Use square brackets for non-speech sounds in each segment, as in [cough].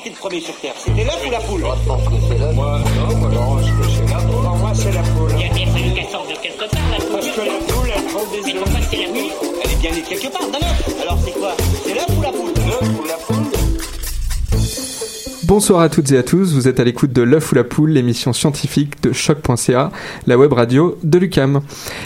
Était le premier sur Terre C'était l'œuf ou la poule? Moi, je pense que c'est l'œuf. Moi, non, moi, je pense que c'est l'œuf. Pour moi, c'est la poule. Il y a bien fallu qu'elle sorte de quelque part, la poule. Parce que la poule, elle prend des Mais œufs. pourquoi c'est la nuit Elle est bien née quelque part, d'un œuf. Alors c'est quoi? C'est l'œuf ou la poule? L'œuf ou la poule Bonsoir à toutes et à tous, vous êtes à l'écoute de L'œuf ou la poule, l'émission scientifique de choc.ca, la web radio de Lucam.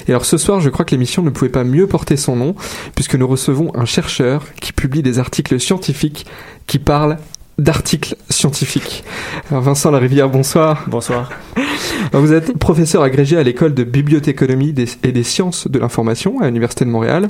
Et alors ce soir, je crois que l'émission ne pouvait pas mieux porter son nom, puisque nous recevons un chercheur qui publie des articles scientifiques qui parlent d'articles scientifiques. Alors Vincent Larivière, bonsoir. Bonsoir. Vous êtes professeur agrégé à l'école de bibliothéconomie et des sciences de l'information à l'Université de Montréal.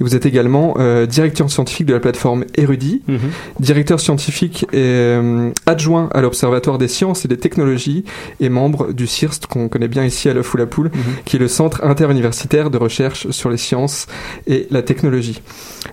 Et vous êtes également euh, directeur scientifique de la plateforme Érudit, Mhm. directeur scientifique et euh, adjoint à l'Observatoire des sciences et des technologies et membre du CIRST qu'on connaît bien ici à l'œuf ou la poule, Mhm. qui est le Centre interuniversitaire de recherche sur les sciences et la technologie.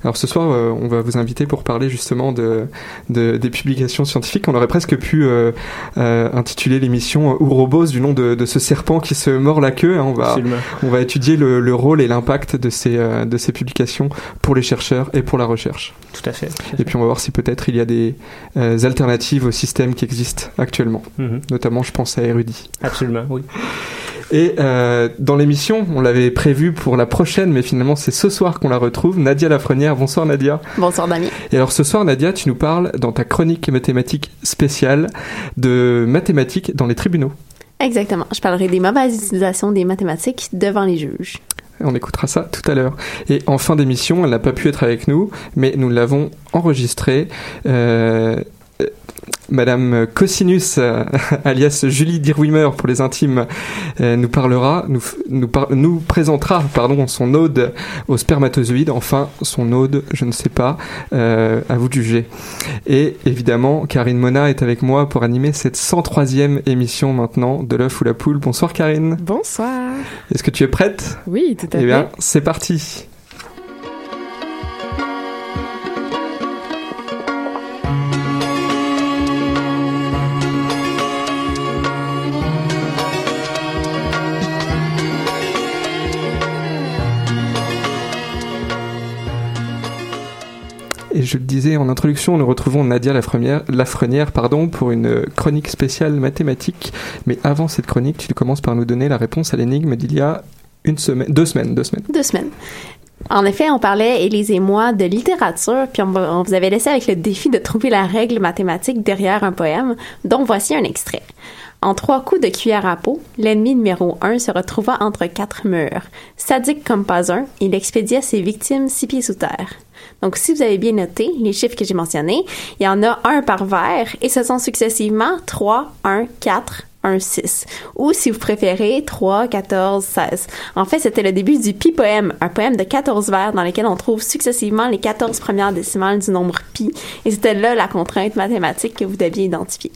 Alors ce soir, euh, on va vous inviter pour parler justement de, de- des publications scientifiques. On aurait presque pu euh, euh, intituler l'émission Ourobos du nom de, de ce serpent qui se mord la queue. hein. On va, Absolument. on va étudier le, le rôle et l'impact de ces, de ces publications pour les chercheurs et pour la recherche. Tout à fait. tout à Et puis on va voir si peut-être il y a des alternatives au système qui existent actuellement. Mhm. Notamment, je pense à Érudit. Absolument, oui. Et euh, dans l'émission, on l'avait prévu pour la prochaine, mais finalement c'est ce soir qu'on la retrouve. Nadia Lafrenière. Bonsoir Nadia. Bonsoir Damien. Et alors ce soir, Nadia, tu nous parles dans ta chronique mathématique spéciale de mathématiques dans les tribunaux. Exactement. Je parlerai des mauvaises utilisations des mathématiques devant les juges. On écoutera ça tout à l'heure. Et en fin d'émission, elle n'a pas pu être avec nous, mais nous l'avons enregistrée. Euh, Madame Cosinus, euh, [laughs] alias Julie Dirwimer pour les intimes, euh, nous parlera, nous, nous, par- nous présentera pardon, son ode aux spermatozoïdes, enfin son ode, je ne sais pas, euh, à vous de juger. Et évidemment, Karine Mona est avec moi pour animer cette 103e émission maintenant de l'œuf ou la poule. Bonsoir Karine, Bonsoir. est-ce que tu es prête? Oui, tout à eh fait. bien, c'est parti. Je le disais en introduction, nous retrouvons Nadia Lafrenière, pardon, pour une chronique spéciale mathématique. Mais avant cette chronique, tu commences par nous donner la réponse à l'énigme d'il y a une semaine, deux semaines, deux semaines. Deux semaines. En effet, on parlait, Élise et moi, de littérature, puis on, on vous avait laissé avec le défi de trouver la règle mathématique derrière un poème, dont voici un extrait. En trois coups de cuillère à peau, l'ennemi numéro un se retrouva entre quatre murs. Sadique comme pas un, il expédia ses victimes six pieds sous terre. Donc, si vous avez bien noté les chiffres que j'ai mentionnés, il y en a un par vers et ce sont successivement 3, 1, 4, 1, 6. Ou si vous préférez, 3, 14, 16. En fait, c'était le début du pi poème, un poème de 14 vers dans lequel on trouve successivement les 14 premières décimales du nombre pi. Et c'était là la contrainte mathématique que vous deviez identifier.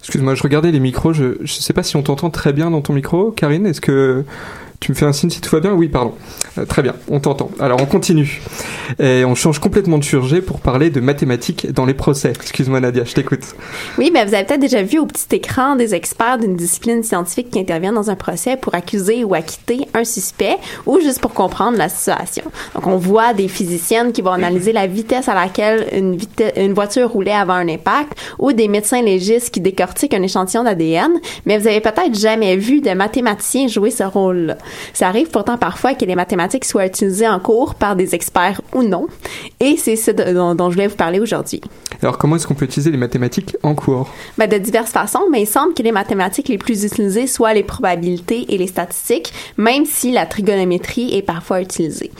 Excuse-moi, je regardais les micros, je ne sais pas si on t'entend très bien dans ton micro. Karine, est-ce que tu me fais un signe si tout va bien? Oui, pardon. Euh, très bien, on t'entend. Alors on continue. Et on change complètement de sujet pour parler de mathématiques dans les procès. Excuse-moi Nadia, je t'écoute. Oui, mais vous avez peut-être déjà vu au petit écran des experts d'une discipline scientifique qui interviennent dans un procès pour accuser ou acquitter un suspect ou juste pour comprendre la situation. Donc on voit des physiciennes qui vont analyser la vitesse à laquelle une voiture roulait avant un impact ou des médecins légistes qui décortiquent un échantillon d'ADN, mais vous avez peut-être jamais vu de mathématiciens jouer ce rôle-là. Ça arrive pourtant parfois que les mathématiques soient utilisées en cours par des experts ou non, et c'est ce dont, dont je voulais vous parler aujourd'hui. Alors comment est-ce qu'on peut utiliser les mathématiques en cours? Ben, de diverses façons, mais il semble que les mathématiques les plus utilisées soient les probabilités et les statistiques, même si la trigonométrie est parfois utilisée.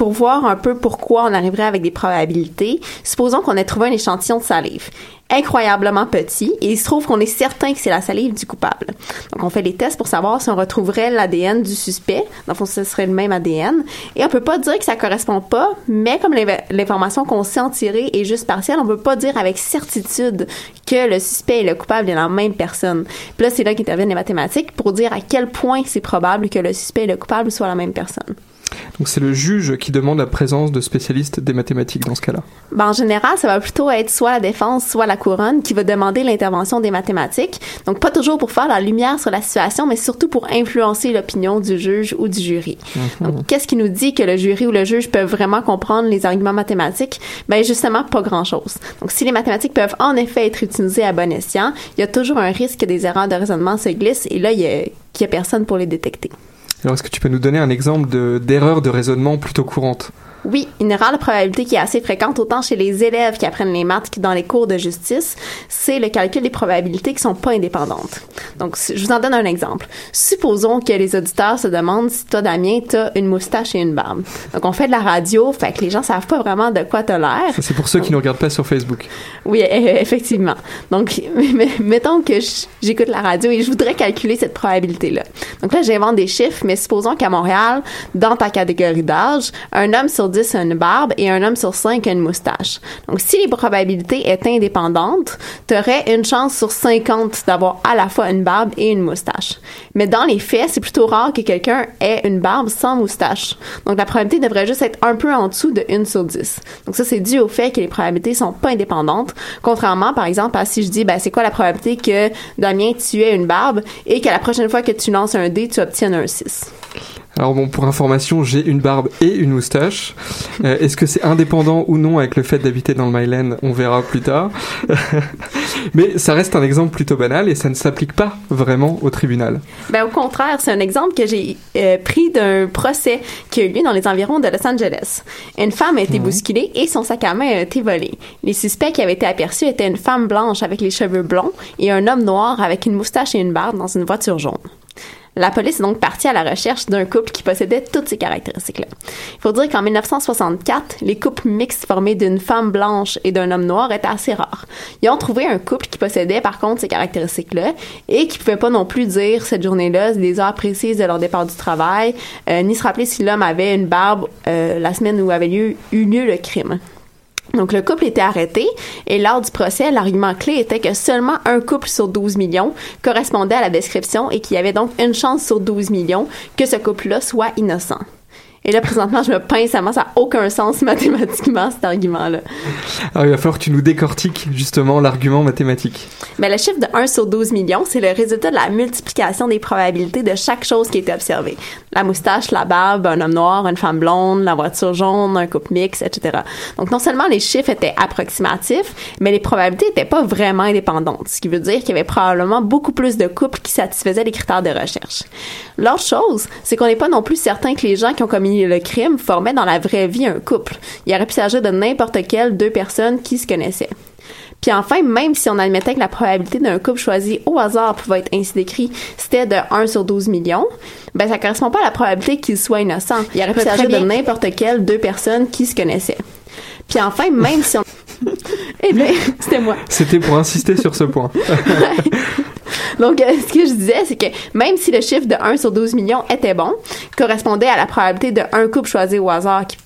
Pour voir un peu pourquoi on arriverait avec des probabilités, supposons qu'on ait trouvé un échantillon de salive incroyablement petit et il se trouve qu'on est certain que c'est la salive du coupable. Donc on fait des tests pour savoir si on retrouverait l'ADN du suspect. Dans le fond, ce serait le même ADN. Et on peut pas dire que ça correspond pas, mais comme l'information qu'on sait en tirer est juste partielle, on peut pas dire avec certitude que le suspect et le coupable est la même personne. Puis là, c'est là qu'interviennent les mathématiques pour dire à quel point c'est probable que le suspect et le coupable soient la même personne. Donc c'est le juge qui demande la présence de spécialistes des mathématiques dans ce cas-là. Ben, en général, ça va plutôt être soit la défense, soit la couronne qui va demander l'intervention des mathématiques. Donc, pas toujours pour faire la lumière sur la situation, mais surtout pour influencer l'opinion du juge ou du jury. Donc, qu'est-ce qui nous dit que le jury ou le juge peuvent vraiment comprendre les arguments mathématiques? Ben, justement, pas grand-chose. Donc, si les mathématiques peuvent en effet être utilisées à bon escient, il y a toujours un risque que des erreurs de raisonnement se glissent et là, il y a, y a personne pour les détecter. Alors est-ce que tu peux nous donner un exemple de- d'erreur de, raisonnement plutôt courante? Oui, une erreur de probabilité qui est assez fréquente autant chez les élèves qui apprennent les maths que dans les cours de justice, c'est le calcul des probabilités qui sont pas indépendantes. Donc, je vous en donne un exemple. Supposons que les auditeurs se demandent si toi, Damien, t'as une moustache et une barbe. Donc, on fait de la radio, fait que les gens savent pas vraiment de quoi t'as l'air. C'est pour ceux qui ne regardent pas sur Facebook. Oui, euh, effectivement. Donc, [laughs] mettons que j'écoute la radio et je voudrais calculer cette probabilité-là. Donc là, j'invente des chiffres, mais supposons qu'à Montréal, dans ta catégorie d'âge, un homme sur 10 a une barbe et un homme sur 5 a une moustache. Donc, si les probabilités étaient indépendantes, tu aurais une chance sur 50 d'avoir à la fois une barbe et une moustache. Mais dans les faits, c'est plutôt rare que quelqu'un ait une barbe sans moustache. Donc, la probabilité devrait juste être un peu en dessous de 1 sur 10. Donc, ça, c'est dû au fait que les probabilités sont pas indépendantes. Contrairement, par exemple, à si je dis, ben, c'est quoi la probabilité que, Damien, tu aies une barbe et que la prochaine fois que tu lances un dé, tu obtiennes un 6. Alors bon, pour information, j'ai une barbe et une moustache. [laughs] Euh, Est-ce que c'est indépendant ou non avec le fait d'habiter dans le Myland On verra plus tard. [laughs] Mais ça reste un exemple plutôt banal et ça ne s'applique pas vraiment au tribunal. Ben, au contraire, c'est un exemple que j'ai euh, pris d'un procès qui a eu lieu dans les environs de Los Angeles. Une femme a été bousculée et son sac à main a été volé. Les suspects qui avaient été aperçus étaient une femme blanche avec les cheveux blonds et un homme noir avec une moustache et une barbe dans une voiture jaune. La police est donc partie à la recherche d'un couple qui possédait toutes ces caractéristiques-là. Il faut dire qu'en 1964, les couples mixtes formés d'une femme blanche et d'un homme noir étaient assez rares. Ils ont trouvé un couple qui possédait par contre ces caractéristiques-là et qui pouvait pas non plus dire cette journée-là des heures précises de leur départ du travail, euh, ni se rappeler si l'homme avait une barbe euh, la semaine où avait eu lieu le crime. Donc, le couple était arrêté et lors du procès, l'argument clé était que seulement un couple sur 12 millions correspondait à la description et qu'il y avait donc une chance sur 12 millions que ce couple-là soit innocent. Et là, présentement, je me pince à moi, ça n'a aucun sens [laughs] mathématiquement, cet argument-là. Alors il va falloir que tu nous décortiques justement l'argument mathématique. Mais le chiffre de 1 sur 12 millions, c'est le résultat de la multiplication des probabilités de chaque chose qui été observée. La moustache, la barbe, un homme noir, une femme blonde, la voiture jaune, un couple mix, etc. Donc non seulement les chiffres étaient approximatifs, mais les probabilités n'étaient pas vraiment indépendantes, ce qui veut dire qu'il y avait probablement beaucoup plus de couples qui satisfaisaient les critères de recherche. L'autre chose, c'est qu'on n'est pas non plus certain que les gens qui ont commis le crime formaient dans la vraie vie un couple. Il aurait pu s'agir de n'importe quelle deux personnes qui se connaissaient. Puis enfin, même si on admettait que la probabilité d'un couple choisi au hasard pouvait être ainsi décrit, c'était de 1 sur 12 millions, ben ça correspond pas à la probabilité qu'il soit innocent. Il aurait pu s'agir de n'importe quelle deux personnes qui se connaissaient. Puis enfin, même si on... [laughs] eh bien, c'était moi. C'était pour insister sur ce point. [laughs] [laughs] Donc, euh, ce que je disais, c'est que même si le chiffre de 1 sur 12 millions était bon, correspondait à la probabilité de un couple choisi au hasard qui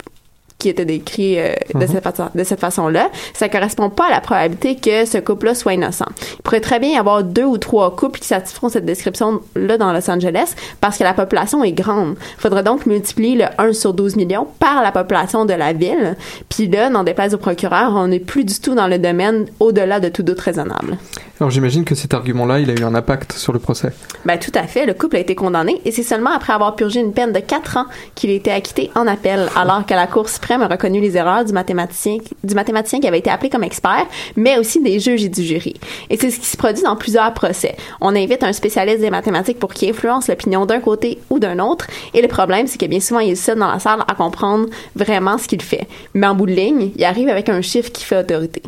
qui était décrit euh, de, Mhm. cette façon, de cette façon-là, ça correspond pas à la probabilité que ce couple-là soit innocent. Il pourrait très bien y avoir deux ou trois couples qui satisferont cette description-là dans Los Angeles parce que la population est grande. Il faudrait donc multiplier le 1 sur 12 millions par la population de la ville. Puis là, n'en déplaise au procureur, on n'est plus du tout dans le domaine au-delà de tout doute raisonnable. Alors j'imagine que cet argument-là, il a eu un impact sur le procès. Ben, tout à fait. Le couple a été condamné et c'est seulement après avoir purgé une peine de 4 ans qu'il a été acquitté en appel, alors que la Cour suprême a reconnu les erreurs du mathématicien, du mathématicien qui avait été appelé comme expert, mais aussi des juges et du jury. Et c'est ce qui se produit dans plusieurs procès. On invite un spécialiste des mathématiques pour qu'il influence l'opinion d'un côté ou d'un autre, et le problème, c'est que bien souvent, il est seul dans la salle à comprendre vraiment ce qu'il fait. Mais en bout de ligne, il arrive avec un chiffre qui fait autorité.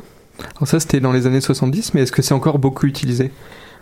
Alors ça, c'était dans les années 70, mais est-ce que c'est encore beaucoup utilisé?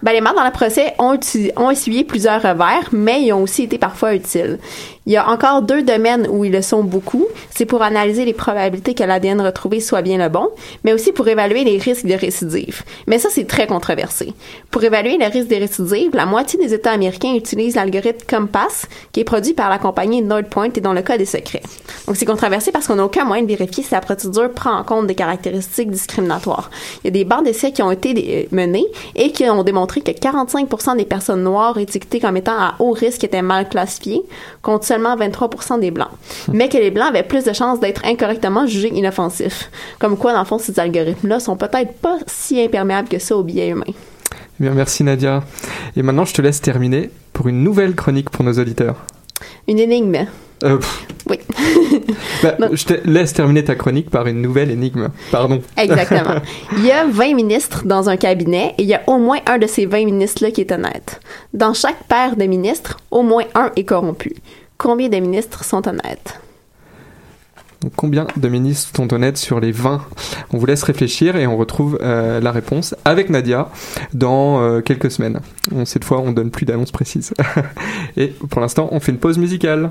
Ben, les maths dans le procès ont, ont essuyé plusieurs revers, mais ils ont aussi été parfois utiles. Il y a encore deux domaines où ils le sont beaucoup. C'est pour analyser les probabilités que l'ADN retrouvé soit bien le bon, mais aussi pour évaluer les risques de récidive. Mais ça, c'est très controversé. Pour évaluer le risque de récidive, la moitié des États américains utilisent l'algorithme Compass, qui est produit par la compagnie NordPoint et dont le code est secret. Donc, c'est controversé parce qu'on n'a aucun moyen de vérifier si la procédure prend en compte des caractéristiques discriminatoires. Il y a des bancs d'essais qui ont été euh, menés et qui ont démontré que 45% des personnes noires étiquetées comme étant à haut risque étaient mal classifiées, contre seulement 23 des blancs. Mais que les blancs avaient plus de chances d'être incorrectement jugés inoffensifs. Comme quoi, dans le fond, ces algorithmes-là sont peut-être pas si imperméables que ça aux biais humains. Eh bien, merci Nadia. Et maintenant, je te laisse terminer pour une nouvelle chronique pour nos auditeurs. Une énigme. Euh, Oui. [laughs] bah, je te laisse terminer ta chronique par une nouvelle énigme. Pardon. Exactement. [laughs] Il y a 20 ministres dans un cabinet et il y a au moins un de ces 20 ministres-là qui est honnête. Dans chaque paire de ministres, au moins un est corrompu. Combien de ministres sont honnêtes? Combien de ministres sont honnêtes sur les 20 On vous laisse réfléchir et on retrouve euh, la réponse avec Nadia dans euh, quelques semaines. Cette fois, on donne plus d'annonces précises. [laughs] et pour l'instant, on fait une pause musicale.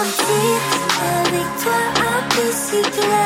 Voudrais partir avec toi en bicyclette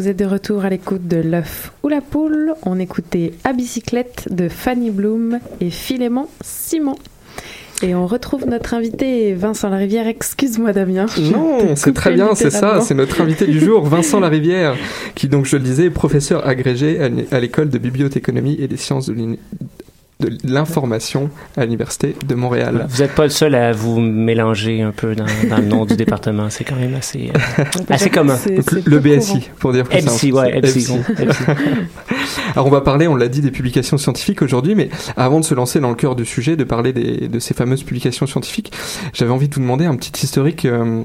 Vous êtes de retour à l'écoute de l'œuf ou la poule. On écoutait à bicyclette de Fanny Bloom et Philémon Simon. Et on retrouve notre invité Vincent Larivière. Excuse-moi Damien. Non, c'est très bien, c'est ça, c'est notre invité du jour, Vincent Larivière, qui donc, je le disais, est professeur agrégé à l'é- à l'école de bibliothéconomie et des sciences de de l'information à l'université de Montréal. Vous n'êtes pas le seul à vous mélanger un peu dans, dans le nom du département. C'est quand même assez, euh, [laughs] assez commun. Le BSI, pour dire plus MC, ouais. MC. [laughs] [laughs] Alors on va parler, on l'a dit, des publications scientifiques aujourd'hui, mais avant de se lancer dans le cœur du sujet, de parler des- de ces fameuses publications scientifiques, j'avais envie de vous demander un petit historique euh,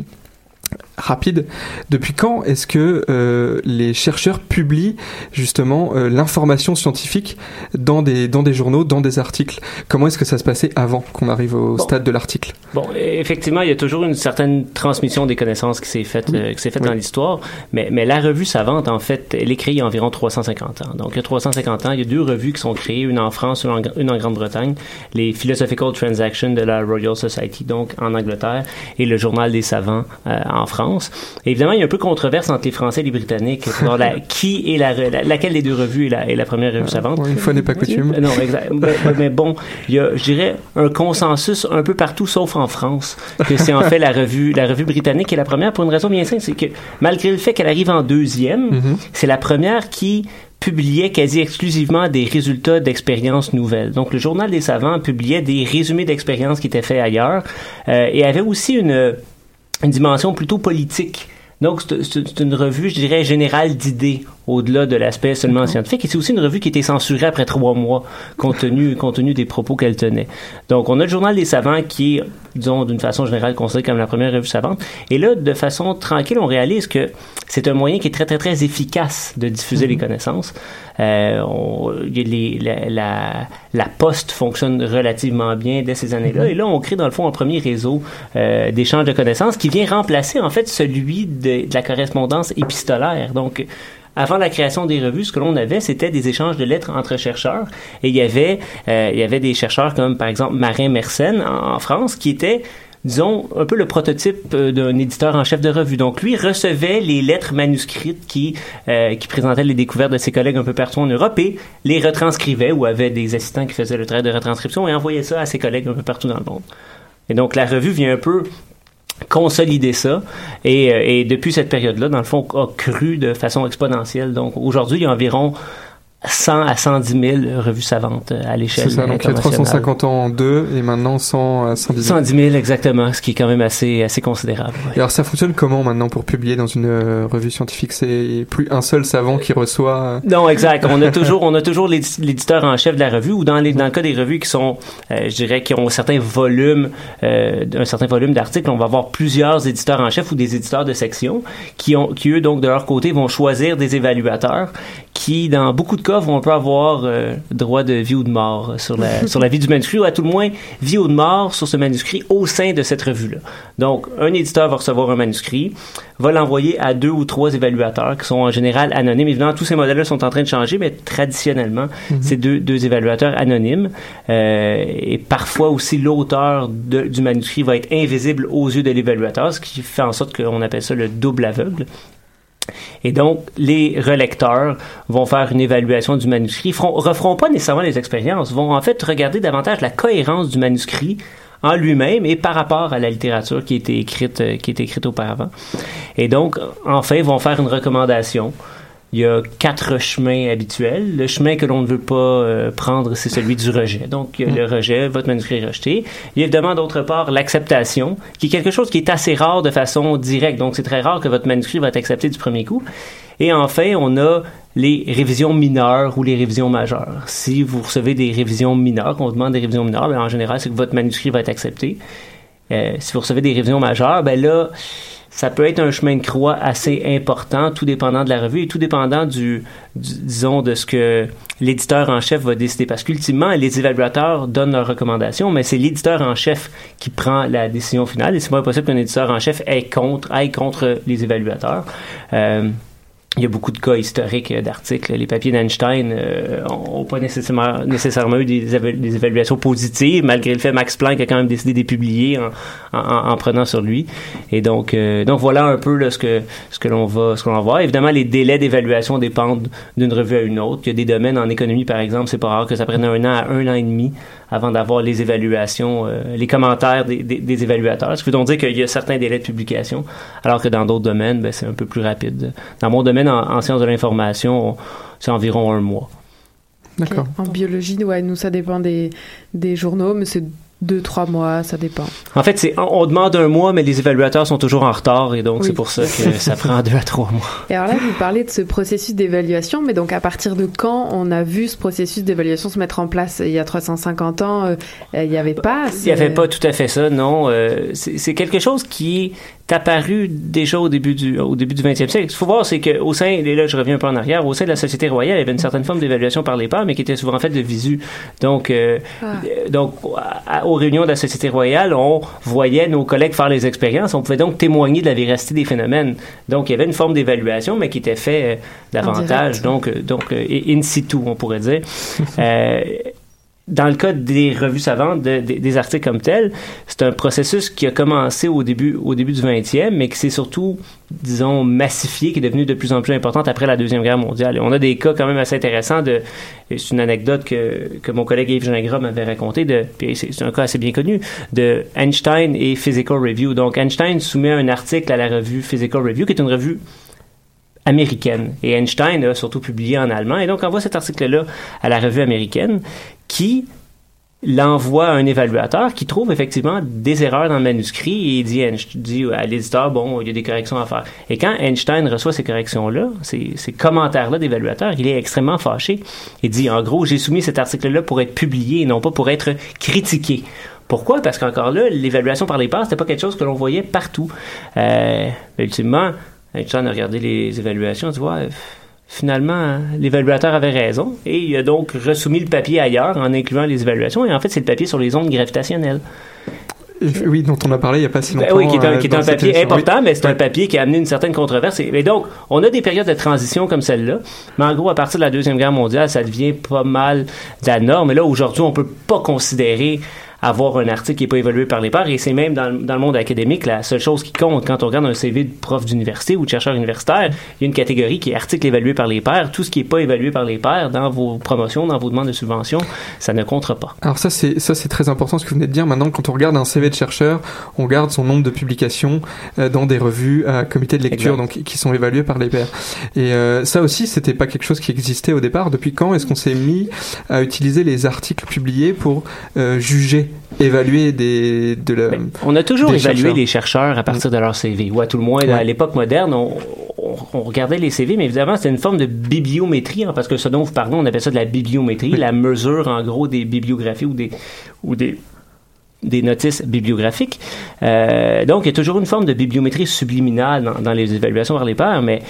rapide. Depuis quand est-ce que euh, les chercheurs publient justement euh, l'information scientifique dans des, dans des journaux, dans des articles? Comment est-ce que ça se passait avant qu'on arrive au stade de l'article? Bon, effectivement, il y a toujours une certaine transmission des connaissances qui s'est faite, euh, qui s'est faite dans l'histoire, mais, mais la revue savante, en fait, elle est créée il y a environ 350 ans. Donc, il y a 350 ans, il y a deux revues qui sont créées, une en France, une en, une en Grande-Bretagne, les Philosophical Transactions de la Royal Society, donc en Angleterre, et le Journal des savants euh, en France. Et évidemment, il y a un peu controverse entre les Français et les Britanniques [laughs] la, qui est la, la- laquelle des deux revues est la, est la première revue savante? Une fois n'est pas coutume. Non, exact. [laughs] mais, mais bon, il y a, je dirais, un consensus un peu partout, sauf en France, que c'est en fait la revue, la revue britannique qui est la première pour une raison bien simple, c'est que malgré le fait qu'elle arrive en deuxième, Mhm. c'est la première qui publiait quasi exclusivement des résultats d'expériences nouvelles. Donc, le Journal des savants publiait des résumés d'expériences qui étaient faits ailleurs euh, et avait aussi une, une dimension plutôt politique. Donc, c'est une revue, je dirais, générale d'idées, au-delà de l'aspect seulement scientifique. Et c'est aussi une revue qui a été censurée après trois mois, compte tenu, compte tenu des propos qu'elle tenait. Donc, on a le Journal des savants qui est, disons, d'une façon générale, considéré comme la première revue savante. Et là, de façon tranquille, on réalise que c'est un moyen qui est très, très, très efficace de diffuser les connaissances. Euh, on- les- la, la, la poste fonctionne relativement bien dès ces années-là. Et là, on crée dans le fond un premier réseau euh, d'échange de connaissances qui vient remplacer en fait celui de, de la correspondance épistolaire. Donc, avant la création des revues, ce que l'on avait, c'était des échanges de lettres entre chercheurs. Et il y avait, euh, il y avait des chercheurs comme par exemple Marin Mersenne en, France qui était disons, un peu le prototype euh, d'un éditeur en chef de revue. Donc, lui recevait les lettres manuscrites qui, euh, qui présentaient les découvertes de ses collègues un peu partout en Europe et les retranscrivait ou avait des assistants qui faisaient le travail de retranscription et envoyait ça à ses collègues un peu partout dans le monde. Et donc, la revue vient un peu consolider ça et, euh, et depuis cette période-là, dans le fond, a cru de façon exponentielle. Donc, aujourd'hui, il y a environ 100 à 110 000 revues savantes euh, à l'échelle C'est ça, donc il y a internationale. 350 ans en deux et maintenant 100 à 110 000. 110 000 exactement, ce qui est quand même assez, assez considérable. ouais. Et alors ça fonctionne comment maintenant pour publier dans une euh, revue scientifique? C'est plus un seul savant qui reçoit. euh, Non, exact. On a [laughs] toujours, on a toujours l'édi- l'éditeur en chef de la revue ou dans, les, dans le cas des revues qui sont, euh, je dirais, qui ont un certain volume, euh, un certain volume d'articles, on va avoir plusieurs éditeurs en chef ou des éditeurs de section qui ont, qui eux donc de leur côté vont choisir des évaluateurs qui dans beaucoup de cas, vont un peu avoir euh, droit de vie ou de mort sur la, [laughs] sur la vie du manuscrit, ou à tout le moins vie ou de mort sur ce manuscrit au sein de cette revue-là. Donc, un éditeur va recevoir un manuscrit, va l'envoyer à deux ou trois évaluateurs qui sont en général anonymes. Évidemment, tous ces modèles-là sont en train de changer, mais traditionnellement, c'est deux, deux évaluateurs anonymes. Euh, et parfois aussi, l'auteur du manuscrit va être invisible aux yeux de l'évaluateur, ce qui fait en sorte qu'on appelle ça le double aveugle. Et donc, les relecteurs vont faire une évaluation du manuscrit, feront, referont pas nécessairement les expériences, vont en fait regarder davantage la cohérence du manuscrit en lui-même et par rapport à la littérature qui été écrite, euh, qui été écrite auparavant. Et donc, enfin, vont faire une recommandation. Il y a quatre chemins habituels. Le chemin que l'on ne veut pas euh, prendre, c'est celui du rejet. Donc, le rejet, votre manuscrit est rejeté. Il y a évidemment, d'autre part, l'acceptation, qui est quelque chose qui est assez rare de façon directe. Donc, c'est très rare que votre manuscrit va être accepté du premier coup. Et enfin, on a les révisions mineures ou les révisions majeures. Si vous recevez des révisions mineures, qu'on vous demande des révisions mineures, ben, en général, c'est que votre manuscrit va être accepté. Euh, si vous recevez des révisions majeures, ben là, ça peut être un chemin de croix assez important, tout dépendant de la revue et tout dépendant du, disons, de ce que l'éditeur en chef va décider. Parce qu'ultimement, les évaluateurs donnent leurs recommandations, mais c'est l'éditeur en chef qui prend la décision finale. Et c'est pas possible qu'un éditeur en chef aille contre, contre les évaluateurs. Euh, il y a beaucoup de cas historiques euh, d'articles. Les papiers d'Einstein n'ont pas nécessairement, eu des, éva- des évaluations positives, malgré le fait que Max Planck a quand même décidé de les publier en, en, en prenant sur lui. Et donc, euh, donc voilà un peu là, ce que, ce que l'on va, ce voir. Évidemment, les délais d'évaluation dépendent d'une revue à une autre. Il y a des domaines en économie, par exemple, c'est pas rare que ça prenne un an à un an et demi avant d'avoir les évaluations, euh, les commentaires des, des, des évaluateurs. Ce qui veut donc dire qu'il y a certains délais de publication, alors que dans d'autres domaines, ben, c'est un peu plus rapide. Dans mon domaine, en, en sciences de l'information, on- c'est environ un mois. D'accord. En biologie, ouais, nous, ça dépend des, des journaux, mais c'est deux, trois mois, ça dépend. En fait, c'est, on, on demande un mois, mais les évaluateurs sont toujours en retard, et donc Oui. c'est pour ça que ça [laughs] prend deux à trois mois. Et alors là, vous parlez de ce processus d'évaluation, mais donc à partir de quand on a vu ce processus d'évaluation se mettre en place? Il y a 350 ans, euh, il n'y avait pas. Il n'y avait pas tout à fait ça, non. Euh, c'est c'est quelque chose qui est apparu déjà au début du au début du 20e siècle. Ce qu'il faut voir, c'est qu'au sein, et là je reviens un peu en arrière, au sein de la Société royale, il y avait une certaine forme d'évaluation par les pairs, mais qui était souvent faite de visu. Donc, euh, Ah. donc à- aux réunions de la Société royale, on voyait nos collègues faire les expériences. On pouvait donc témoigner de la véracité des phénomènes. Donc, il y avait une forme d'évaluation, mais qui était faite euh, davantage, donc, euh, donc euh, in situ, on pourrait dire. [laughs] Dans le cas des revues savantes, de- des- articles comme tels, c'est un processus qui a commencé au début, au début du 20e, mais qui s'est surtout, disons, massifié, qui est devenu de plus en plus importante après la Deuxième Guerre mondiale. Et on a des cas quand même assez intéressants de, c'est une anecdote que, que mon collègue Yves Gingras m'avait raconté, de, c'est un cas assez bien connu, de Einstein et Physical Review. Donc, Einstein soumet un article à la revue Physical Review, qui est une revue américaine. Et Einstein a surtout publié en allemand. Et donc, envoie cet article-là à la revue américaine qui l'envoie à un évaluateur qui trouve effectivement des erreurs dans le manuscrit et dit, dit à l'éditeur, bon, il y a des corrections à faire. Et quand Einstein reçoit ces corrections-là, ces, commentaires-là d'évaluateur, il est extrêmement fâché. Il dit, en gros, j'ai soumis cet article-là pour être publié et non pas pour être critiqué. Pourquoi? Parce qu'encore là, l'évaluation par les pairs, c'était pas quelque chose que l'on voyait partout. Euh, ultimement, Einstein a regardé les évaluations, tu vois, finalement, hein, l'évaluateur avait raison et il a donc resoumis le papier ailleurs en incluant les évaluations et en fait, c'est le papier sur les ondes gravitationnelles. Et- Oui, dont on a parlé il n'y a pas si Ben longtemps. oui, qui est un, euh, qui est dans un cette papier important, Oui. mais c'est un papier qui a amené une certaine controverse. Et, et donc, on a des périodes de transition comme celle-là, mais en gros, à partir de la Deuxième Guerre mondiale, ça devient pas mal de la norme. Et là, aujourd'hui, on peut pas considérer avoir un article qui n'est pas évalué par les pairs, et c'est même dans, le- dans le monde académique la seule chose qui compte quand on regarde un CV de prof d'université ou de chercheur universitaire, il y a une catégorie qui est article évalué par les pairs. Tout ce qui n'est pas évalué par les pairs dans vos promotions, dans vos demandes de subventions, ça ne comptera pas. Alors ça c'est ça c'est très important ce que vous venez de dire. Maintenant quand on regarde un CV de chercheur, on regarde son nombre de publications euh, dans des revues à comité de lecture Exact. donc qui sont évaluées par les pairs. Et euh, ça aussi c'était pas quelque chose qui existait au départ. Depuis quand est-ce qu'on s'est mis à utiliser les articles publiés pour euh, juger, évaluer des de la On a toujours évalué chercheurs. les chercheurs à partir de leur CV, ou à tout le moins, à l'époque moderne, on, on- on regardait les CV, mais évidemment, c'était une forme de bibliométrie, hein, parce que ce dont vous parlez, on appelle ça de la bibliométrie, la mesure, en gros, des bibliographies ou des, ou des, des notices bibliographiques. Euh, donc, il y a toujours une forme de bibliométrie subliminale dans, dans les évaluations par les pairs, mais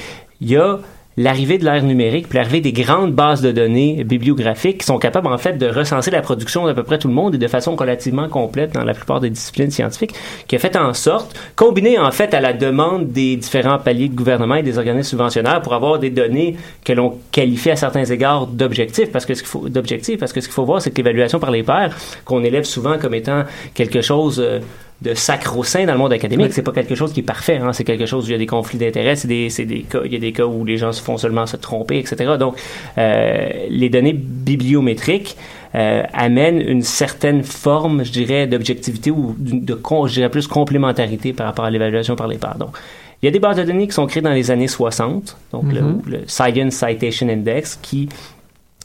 il y a l'arrivée de l'ère numérique, puis l'arrivée des grandes bases de données bibliographiques qui sont capables en fait de recenser la production d'à peu près tout le monde et de façon relativement complète dans la plupart des disciplines scientifiques, qui a fait en sorte, combiné en fait à la demande des différents paliers de gouvernement et des organismes subventionnaires pour avoir des données que l'on qualifie à certains égards d'objectifs, parce que ce qu'il faut d'objectifs, parce que ce qu'il faut voir, c'est que l'évaluation par les pairs, qu'on élève souvent comme étant quelque chose euh, de sacro-saint dans le monde académique. C'est pas quelque chose qui est parfait. Hein. C'est quelque chose où il y a des conflits d'intérêts. C'est des, cas, il y a des cas où les gens se font seulement se tromper, etc. Donc, euh, les données bibliométriques euh, amènent une certaine forme, je dirais, d'objectivité ou de, je dirais plus complémentarité par rapport à l'évaluation par les pairs. Donc, il y a des bases de données qui sont créées dans les années 60, donc le- Mhm. le Science Citation Index, qui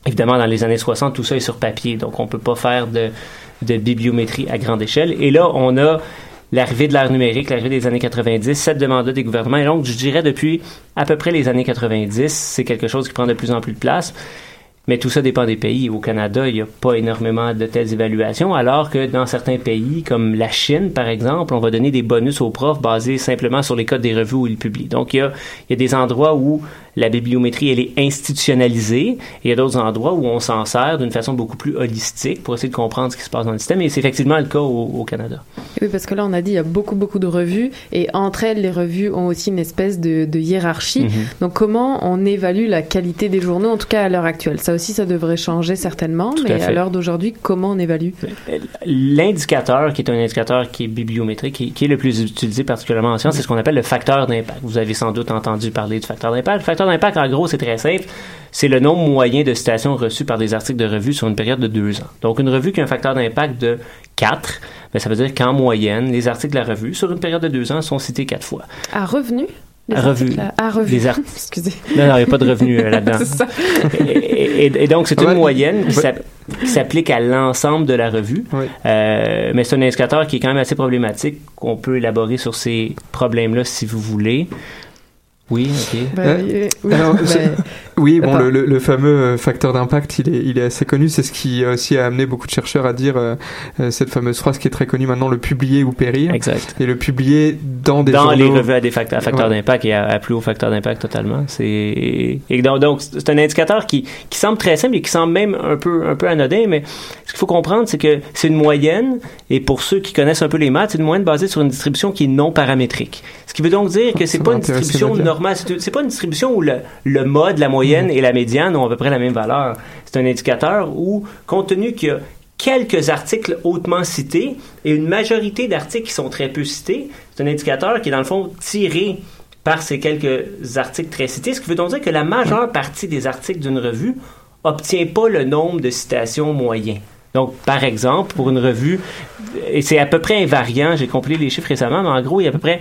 Évidemment, dans les années 60, tout ça est sur papier, donc on peut pas faire de, de bibliométrie à grande échelle. Et là, on a l'arrivée de l'ère numérique, l'arrivée des années 90, cette demande des gouvernements. Et donc, je dirais depuis à peu près les années 90, c'est quelque chose qui prend de plus en plus de place. Mais tout ça dépend des pays. Au Canada, il n'y a pas énormément de telles évaluations, alors que dans certains pays, comme la Chine, par exemple, on va donner des bonus aux profs basés simplement sur les codes des revues où ils publient. Donc, il y a des endroits où la bibliométrie, elle est institutionnalisée, et il y a d'autres endroits où on s'en sert d'une façon beaucoup plus holistique pour essayer de comprendre ce qui se passe dans le système, et c'est effectivement le cas au, au Canada. Oui, parce que là, on a dit il y a beaucoup, beaucoup de revues, et entre elles, les revues ont aussi une espèce de, de hiérarchie. Mhm. Donc, comment on évalue la qualité des journaux, en tout cas à l'heure actuelle? Ça aussi, ça devrait changer certainement, Tout mais à, l'heure d'aujourd'hui, comment on évalue? L'indicateur, qui est un indicateur qui est bibliométrique, qui, qui est le plus utilisé particulièrement en sciences, c'est ce qu'on appelle le facteur d'impact. Vous avez sans doute entendu parler du facteur d'impact. Le facteur d'impact, en gros, c'est très simple. C'est le nombre moyen de citations reçues par des articles de revue sur une période de deux ans. Donc, une revue qui a un facteur d'impact de 4, ben, ça veut dire qu'en moyenne, les articles de la revue, sur une période de deux ans, sont cités quatre fois. À revenu? Les À revue. à- revue. Les art- [laughs] Excusez. Non, non, il n'y a pas de revenu euh, là-dedans. [laughs] C'est ça. et, et- et donc, c'est une Ouais. moyenne qui Ouais. s'app- qui s'applique à l'ensemble de la revue. Euh, mais c'est un indicateur qui est quand même assez problématique, qu'on peut élaborer sur ces problèmes-là si vous voulez. Oui, ok. Bah, Euh, oui, alors, [laughs] bah, oui, bon, le, fameux euh, facteur d'impact, il est, il est assez connu. C'est ce qui aussi a amené beaucoup de chercheurs à dire euh, cette fameuse phrase qui est très connue maintenant, le publier ou périr. Exact. Et le publier dans des dans les revues à des facteurs, à facteur Ouais. d'impact et à, à plus haut facteur d'impact totalement. C'est et donc donc, c'est un indicateur qui, qui semble très simple et qui semble même un peu un peu anodin, mais ce qu'il faut comprendre c'est que c'est une moyenne et pour ceux qui connaissent un peu les maths, c'est une moyenne basée sur une distribution qui est non paramétrique. Ce qui veut donc dire que c'est Ça pas une distribution normale, c'est c'est pas une distribution où le, le mode, la moyenne et la médiane ont à peu près la même valeur. C'est un indicateur où compte tenu qu'il y a quelques articles hautement cités et une majorité d'articles qui sont très peu cités. C'est un indicateur qui est dans le fond tiré par ces quelques articles très cités, ce qui veut donc dire que la majeure partie des articles d'une revue obtient pas le nombre de citations moyen. Donc, par exemple, pour une revue, et c'est à peu près invariant, j'ai compilé les chiffres récemment, mais en gros, il y a à peu près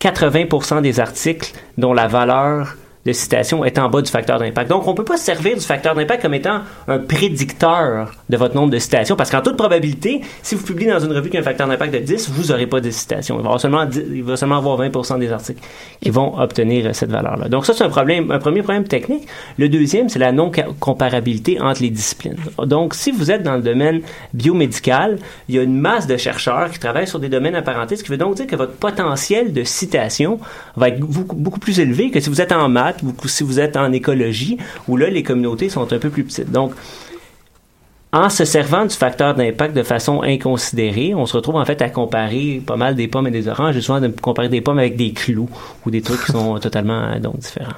80% des articles dont la valeur de citation est en bas du facteur d'impact. Donc, on ne peut pas se servir du facteur d'impact comme étant un prédicteur de votre nombre de citations, parce qu'en toute probabilité, si vous publiez dans une revue qui a un facteur d'impact de 10, vous n'aurez pas de citations. Il va, seulement 10 il va seulement avoir 20% des articles qui vont obtenir cette valeur-là. Donc, ça, c'est un problème, un premier problème technique. Le deuxième, c'est la non-comparabilité entre les disciplines. Donc, si vous êtes dans le domaine biomédical, il y a une masse de chercheurs qui travaillent sur des domaines apparentés, ce qui veut donc dire que votre potentiel de citation va être beaucoup, beaucoup plus élevé que si vous êtes en maths ou si vous êtes en écologie, où là, les communautés sont un peu plus petites. Donc, en se servant du facteur d'impact de façon inconsidérée, on se retrouve en fait à comparer pas mal des pommes et des oranges, et souvent de comparer des pommes avec des clous ou des trucs qui sont [laughs] totalement euh, donc différents.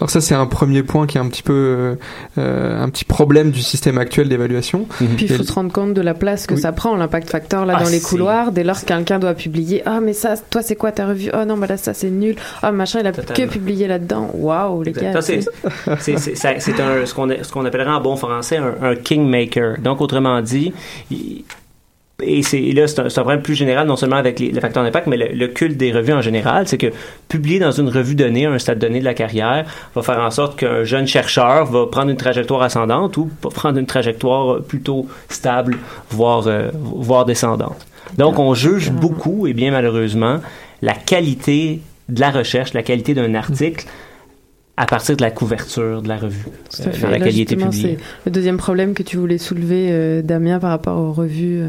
Alors ça, c'est un premier point qui est un petit peu euh, euh, un petit problème du système actuel d'évaluation. Puis il Et- faut se rendre compte de la place que Oui. ça prend, l'impact facteur là Ah, dans les couloirs. Dès lors que quelqu'un doit publier, ah mais ça, toi c'est quoi ta revue? Oh non, bah là ça c'est nul. Ah machin, il a Totalement. que publié là-dedans. Waouh les gars. Ça, c'est, [laughs] c'est, c'est, ça- c'est un, ce qu'on, ce qu'on appellerait en bon français un, un kingmaker. Donc, autrement dit, il- et c'est là, c'est un, problème plus général, non seulement avec les, le facteur d'impact, mais le, le culte des revues en général, c'est que publier dans une revue donnée, à un stade donné de la carrière, va faire en sorte qu'un jeune chercheur va prendre une trajectoire ascendante ou va prendre une trajectoire plutôt stable, voire, euh, voire descendante. Donc, on juge beaucoup, et bien malheureusement, la qualité de la recherche, la qualité d'un article à partir de la couverture de la revue euh, dans laquelle il était publié. le deuxième problème que tu voulais soulever, euh, Damien, par rapport aux revues.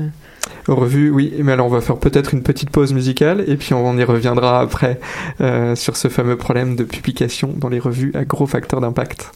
Revues, oui, mais alors on va faire peut-être une petite pause musicale et puis on y reviendra après euh, sur ce fameux problème de publication dans les revues à gros facteur d'impact.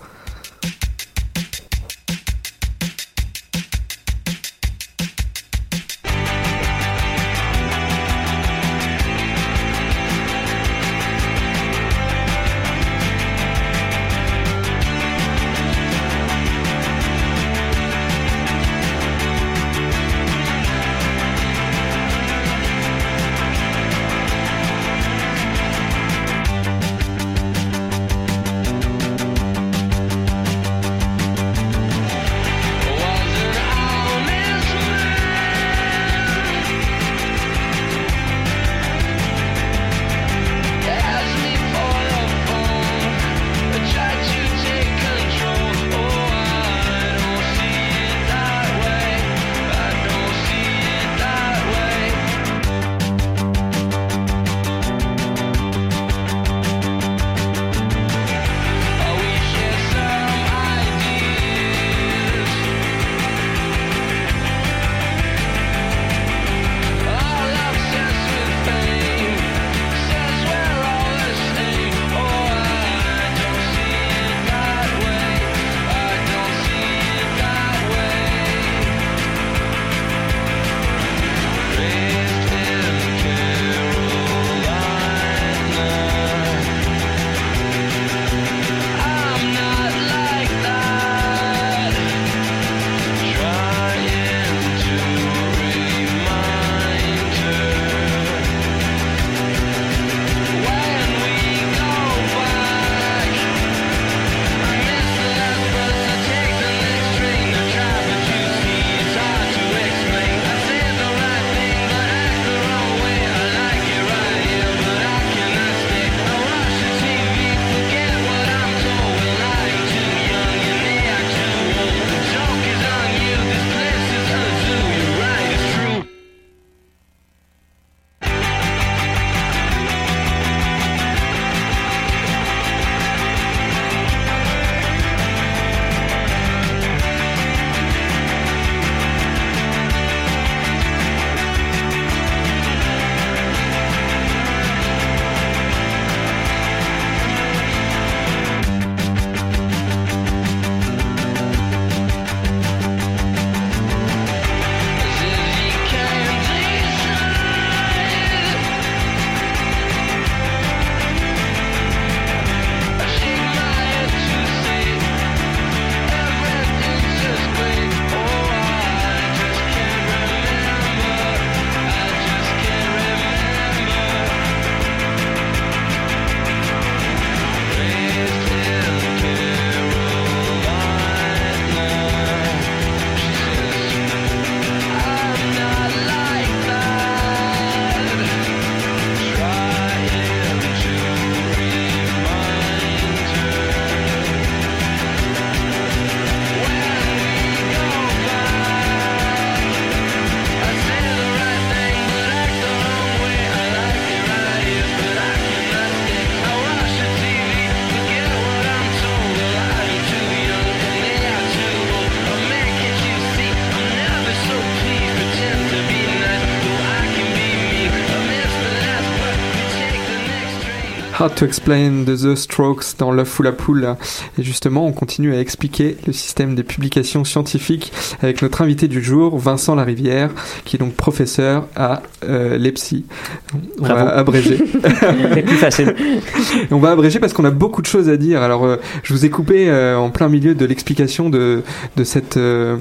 Hard to Explain de The Strokes dans L'œuf ou la poule. Et justement, on continue à expliquer le système des publications scientifiques avec notre invité du jour, Vincent Larivière, qui est donc professeur à euh, l'EPSI. On Bravo. va abréger. [laughs] C'est plus facile. [laughs] On va abréger parce qu'on a beaucoup de choses à dire. Alors, euh, je vous ai coupé euh, en plein milieu de l'explication de, de cette euh,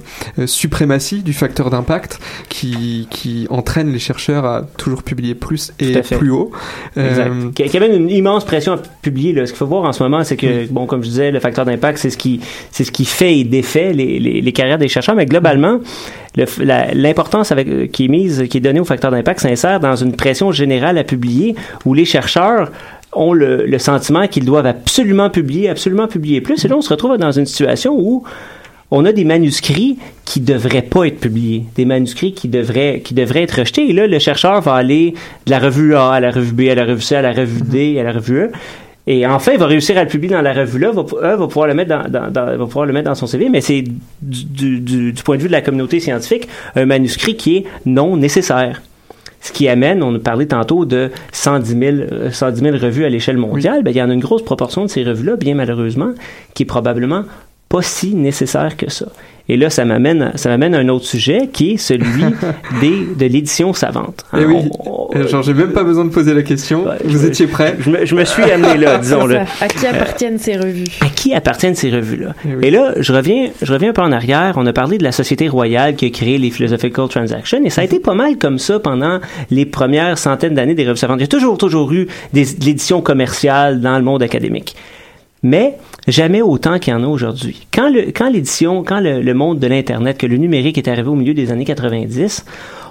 suprématie du facteur d'impact qui, qui entraîne les chercheurs à toujours publier plus et plus haut. Exact. Qui qui a même une immense pression à publier. Là. Ce qu'il faut voir en ce moment, c'est que, bon, comme je disais, le facteur d'impact, c'est ce qui, c'est ce qui fait et défait les, les, les carrières des chercheurs. Mais globalement, l'importance avec, euh, qui est mise, qui est donnée au facteur d'impact s'insère dans une pression générale à publier où les chercheurs ont le, le sentiment qu'ils doivent absolument publier, absolument publier plus. Et là, on se retrouve dans une situation où on a des manuscrits qui devraient pas être publiés, des manuscrits qui devraient qui devraient être rejetés. Et là, le chercheur va aller de la revue A à la revue B, à la revue C, à la revue D, à la revue E. Et enfin, il va réussir à le publier dans la revue-là, va, euh, va pouvoir le mettre dans, dans- dans- va pouvoir le mettre dans son CV, mais c'est du, du- du- du point de vue de la communauté scientifique un manuscrit qui est non nécessaire. Ce qui amène, on a parlé tantôt de 110 000, euh, 110 000 revues à l'échelle mondiale, ben, il y en a une grosse proportion de ces revues-là, bien malheureusement, qui est probablement pas si nécessaire que ça. Et là, ça m'amène, ça m'amène à un autre sujet qui est celui [laughs] des, de l'édition savante. Et Hein, oui, on- euh, genre j'ai même pas besoin de poser la question. Vous étiez prêt je me, je me suis amené là, [laughs] disons-le. À qui appartiennent ces revues? À qui appartiennent ces revues-là? Et là, je reviens, je reviens un peu en arrière. On a parlé de la Société royale qui a créé les Philosophical Transactions et ça a été pas mal comme ça pendant les premières centaines d'années des revues savantes. Il y a toujours, toujours eu des, de l'édition commerciale dans le monde académique. Mais jamais autant qu'il y en a aujourd'hui. Quand l'édition, quand le, monde de l'Internet, que le numérique est arrivé au milieu des années 90,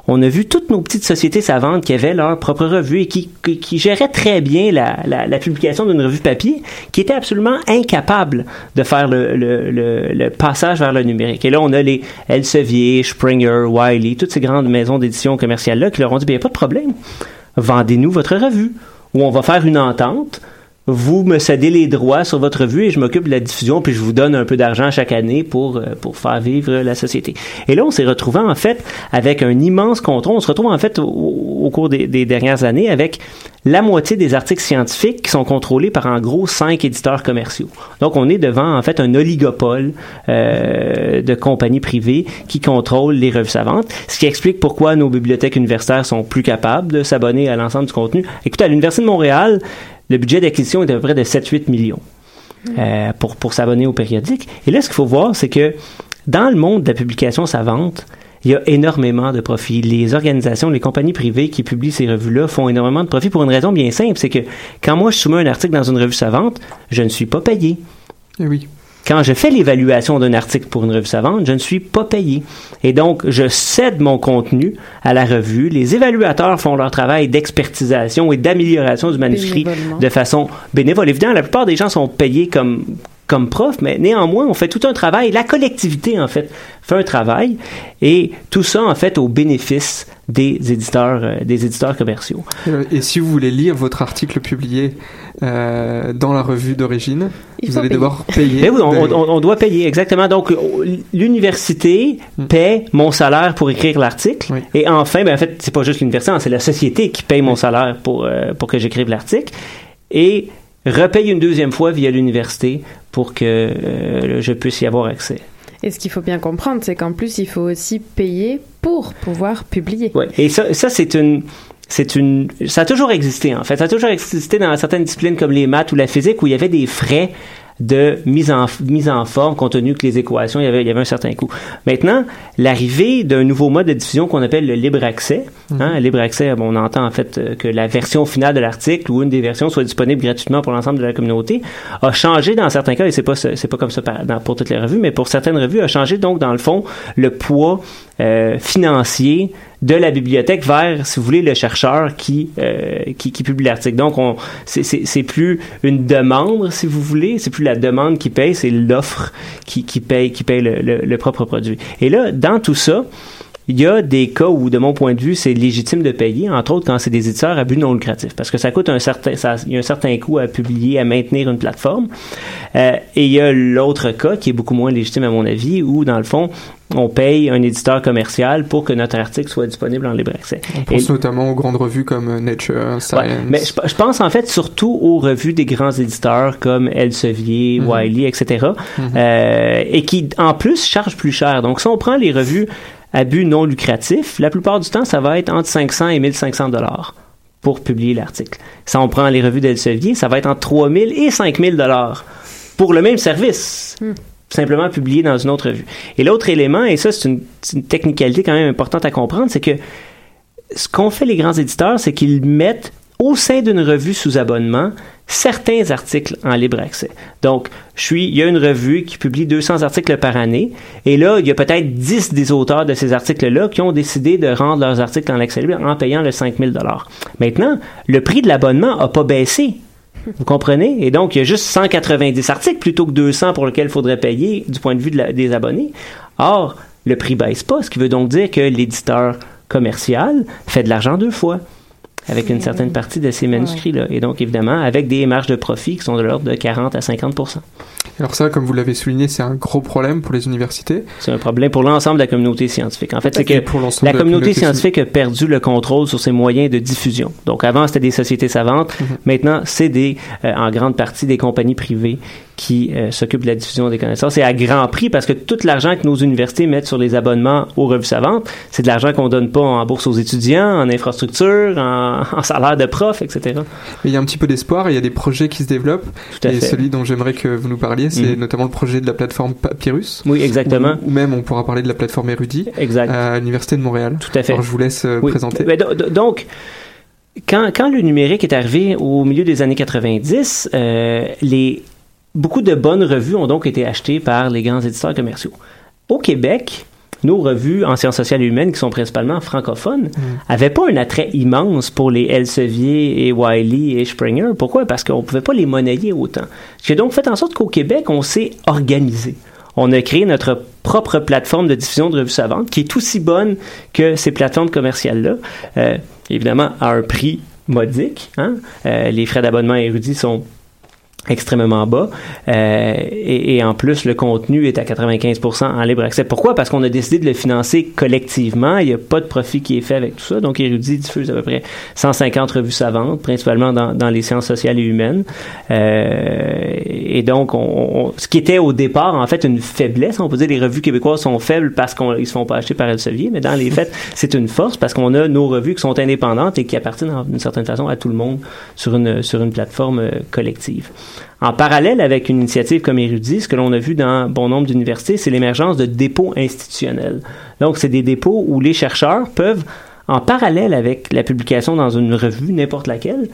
on a vu toutes nos petites sociétés savantes qui avaient leur propre revue et qui, géraient très bien la, publication d'une revue papier, qui étaient absolument incapables de faire le, passage vers le numérique. Et là, on a les Elsevier, Springer, Wiley, toutes ces grandes maisons d'édition commerciales-là qui leur ont dit, a pas de problème, vendez-nous votre revue, ou on va faire une entente, vous me cédez les droits sur votre revue et je m'occupe de la diffusion puis je vous donne un peu d'argent chaque année pour euh, pour faire vivre la société. Et là, on s'est retrouvé en fait avec un immense contrôle. On se retrouve en fait au, au cours des, des dernières années avec la moitié des articles scientifiques qui sont contrôlés par en gros cinq éditeurs commerciaux. Donc, on est devant en fait un oligopole euh, de compagnies privées qui contrôlent les revues savantes, ce qui explique pourquoi nos bibliothèques universitaires sont plus capables de s'abonner à l'ensemble du contenu. Écoutez, à l'Université de Montréal, le budget d'acquisition est à peu près de 7-8 millions euh, pour, pour s'abonner au périodique. Et là, ce qu'il faut voir, c'est que dans le monde de la publication savante, il y a énormément de profits. Les organisations, les compagnies privées qui publient ces revues-là font énormément de profits pour une raison bien simple, c'est que quand moi je soumets un article dans une revue savante, je ne suis pas payé. Eh oui. Quand je fais l'évaluation d'un article pour une revue savante, je ne suis pas payé. Et donc, je cède mon contenu à la revue. Les évaluateurs font leur travail d'expertisation et d'amélioration du manuscrit de façon bénévole. Évidemment, la plupart des gens sont payés comme comme prof, mais néanmoins, on fait tout un travail. La collectivité, en fait, fait un travail et tout ça, en fait, au bénéfice des éditeurs, euh, des éditeurs commerciaux. Euh, Et si vous voulez lire votre article publié euh, dans la revue d'origine, vous allez payer. devoir payer. Mais oui, on, de- on- on doit payer, exactement. Donc, l'université paie mon salaire pour écrire l'article. Et enfin, ben, en fait, c'est pas juste l'université, hein, c'est la société qui paye mon salaire pour, euh, pour que j'écrive l'article. Et repaye une deuxième fois via l'université pour que euh, je puisse y avoir accès. Et ce qu'il faut bien comprendre, c'est qu'en plus, il faut aussi payer pour pouvoir publier. Ouais. Et ça, ça c'est une. C'est une. Ça a toujours existé, en fait. Ça a toujours existé dans certaines disciplines comme les maths ou la physique où il y avait des frais de mise en, mise en forme compte tenu que les équations, il y avait, il y avait un certain coût. Maintenant, l'arrivée d'un nouveau mode de diffusion qu'on appelle le libre accès. Hein, le libre accès, bon, on entend en fait euh, que la version finale de l'article ou une des versions soit disponible gratuitement pour l'ensemble de la communauté, a changé dans certains cas, et c'est pas, c'est pas comme ça pour toutes les revues, mais pour certaines revues, a changé donc dans le fond le poids euh, financier de la bibliothèque vers, si vous voulez, le chercheur qui, euh, qui, publie l'article. Donc, on, c'est, c'est, c'est plus une demande, si vous voulez, c'est plus la demande qui paye, c'est l'offre qui, qui paye, qui paye le, le, le propre produit. Et là, dans tout ça, il y a des cas où, de mon point de vue, c'est légitime de payer, entre autres quand c'est des éditeurs à but non lucratif, parce que ça coûte un certain, ça, il y a un certain coût à publier, à maintenir une plateforme. Euh, et il y a l'autre cas qui est beaucoup moins légitime à mon avis, où dans le fond, on paye un éditeur commercial pour que notre article soit disponible en libre accès. On Et- pense notamment aux grandes revues comme Nature, Science. Ouais, mais je, je pense en fait surtout aux revues des grands éditeurs comme Elsevier, Mhm. Wiley, etc. Mhm. euh, et qui en plus chargent plus cher. Donc si on prend les revues à but non lucratif, la plupart du temps ça va être entre 500 et 1500 dollars pour publier l'article. Si on prend les revues d'Elsevier, ça va être entre 3000 et 5000 dollars pour le même service simplement publié dans une autre revue. Et l'autre élément, et ça c'est une, c'est une technicalité quand même importante à comprendre, c'est que ce qu'ont fait les grands éditeurs, c'est qu'ils mettent au sein d'une revue sous abonnement certains articles en libre accès. Donc, je suis, il y a une revue qui publie 200 articles par année, et là, il y a peut-être 10 des auteurs de ces articles-là qui ont décidé de rendre leurs articles en accès libre en payant le 5000 dollars. Maintenant, le prix de l'abonnement a pas baissé. Vous comprenez? Et donc, il y a juste 190 articles plutôt que 200 pour lesquels il faudrait payer du point de vue des abonnés. Or, le prix baisse pas, ce qui veut donc dire que l'éditeur commercial fait de l'argent deux fois. Avec une certaine partie de ces manuscrits-là. Et donc, évidemment, avec des marges de profit qui sont de l'ordre de 40 à 50 Alors ça, comme vous l'avez souligné, c'est un gros problème pour les universités. C'est un problème pour l'ensemble de la communauté scientifique. En fait, c'est que pour la communauté scientifique a perdu le contrôle sur ses moyens de diffusion. Donc, avant, c'était des sociétés savantes. Mhm. Maintenant, c'est des, euh, en grande partie des compagnies privées qui euh, s'occupent de la diffusion des connaissances. Et à grand prix, parce que tout l'argent que nos universités mettent sur les abonnements aux revues savantes, c'est de l'argent qu'on donne pas en bourse aux étudiants, en infrastructure, en, [laughs] en salaire de prof, etc. Mais il y a un petit peu d'espoir, il y a des projets qui se développent. Tout à et fait. celui dont j'aimerais que vous nous parliez, c'est Mhm. notamment le projet de la plateforme Papyrus. Oui, exactement. Ou, même, on pourra parler de la plateforme Érudit Exact. à l'Université de Montréal. Tout à fait. Alors, je vous laisse euh, Oui. présenter. Ben, do- do- donc, quand, quand le numérique est arrivé au milieu des années 90, euh, les, beaucoup de bonnes revues ont donc été achetées par les grands éditeurs commerciaux. Au Québec, nos revues en sciences sociales et humaines, qui sont principalement francophones, n'avaient pas un attrait immense pour les Elsevier et Wiley et Springer. Pourquoi? Parce qu'on ne pouvait pas les monnayer autant. A donc fait en sorte qu'au Québec, on s'est organisé. On a créé notre propre plateforme de diffusion de revues savantes qui est aussi bonne que ces plateformes commerciales-là. Euh, évidemment, à un prix modique. Hein? Euh, les frais d'abonnement érudits sont extrêmement bas euh, et, et en plus le contenu est à 95% en libre accès. Pourquoi? Parce qu'on a décidé de le financer collectivement. Il n'y a pas de profit qui est fait avec tout ça. Donc Érudit diffuse à peu près 150 revues savantes, principalement dans, dans les sciences sociales et humaines. Euh, et donc on, on- ce qui était au départ en fait une faiblesse, on peut dire les revues québécoises sont faibles parce qu'ils se font pas acheter par Elsevier, mais dans les [laughs] faits c'est une force parce qu'on a nos revues qui sont indépendantes et qui appartiennent d'une certaine façon à tout le monde sur une sur une plateforme euh, collective. En parallèle avec une initiative comme Érudit, ce que l'on a vu dans bon nombre d'universités, c'est l'émergence de dépôts institutionnels. Donc, c'est des dépôts où les chercheurs peuvent, en parallèle avec la publication dans une revue, n'importe laquelle,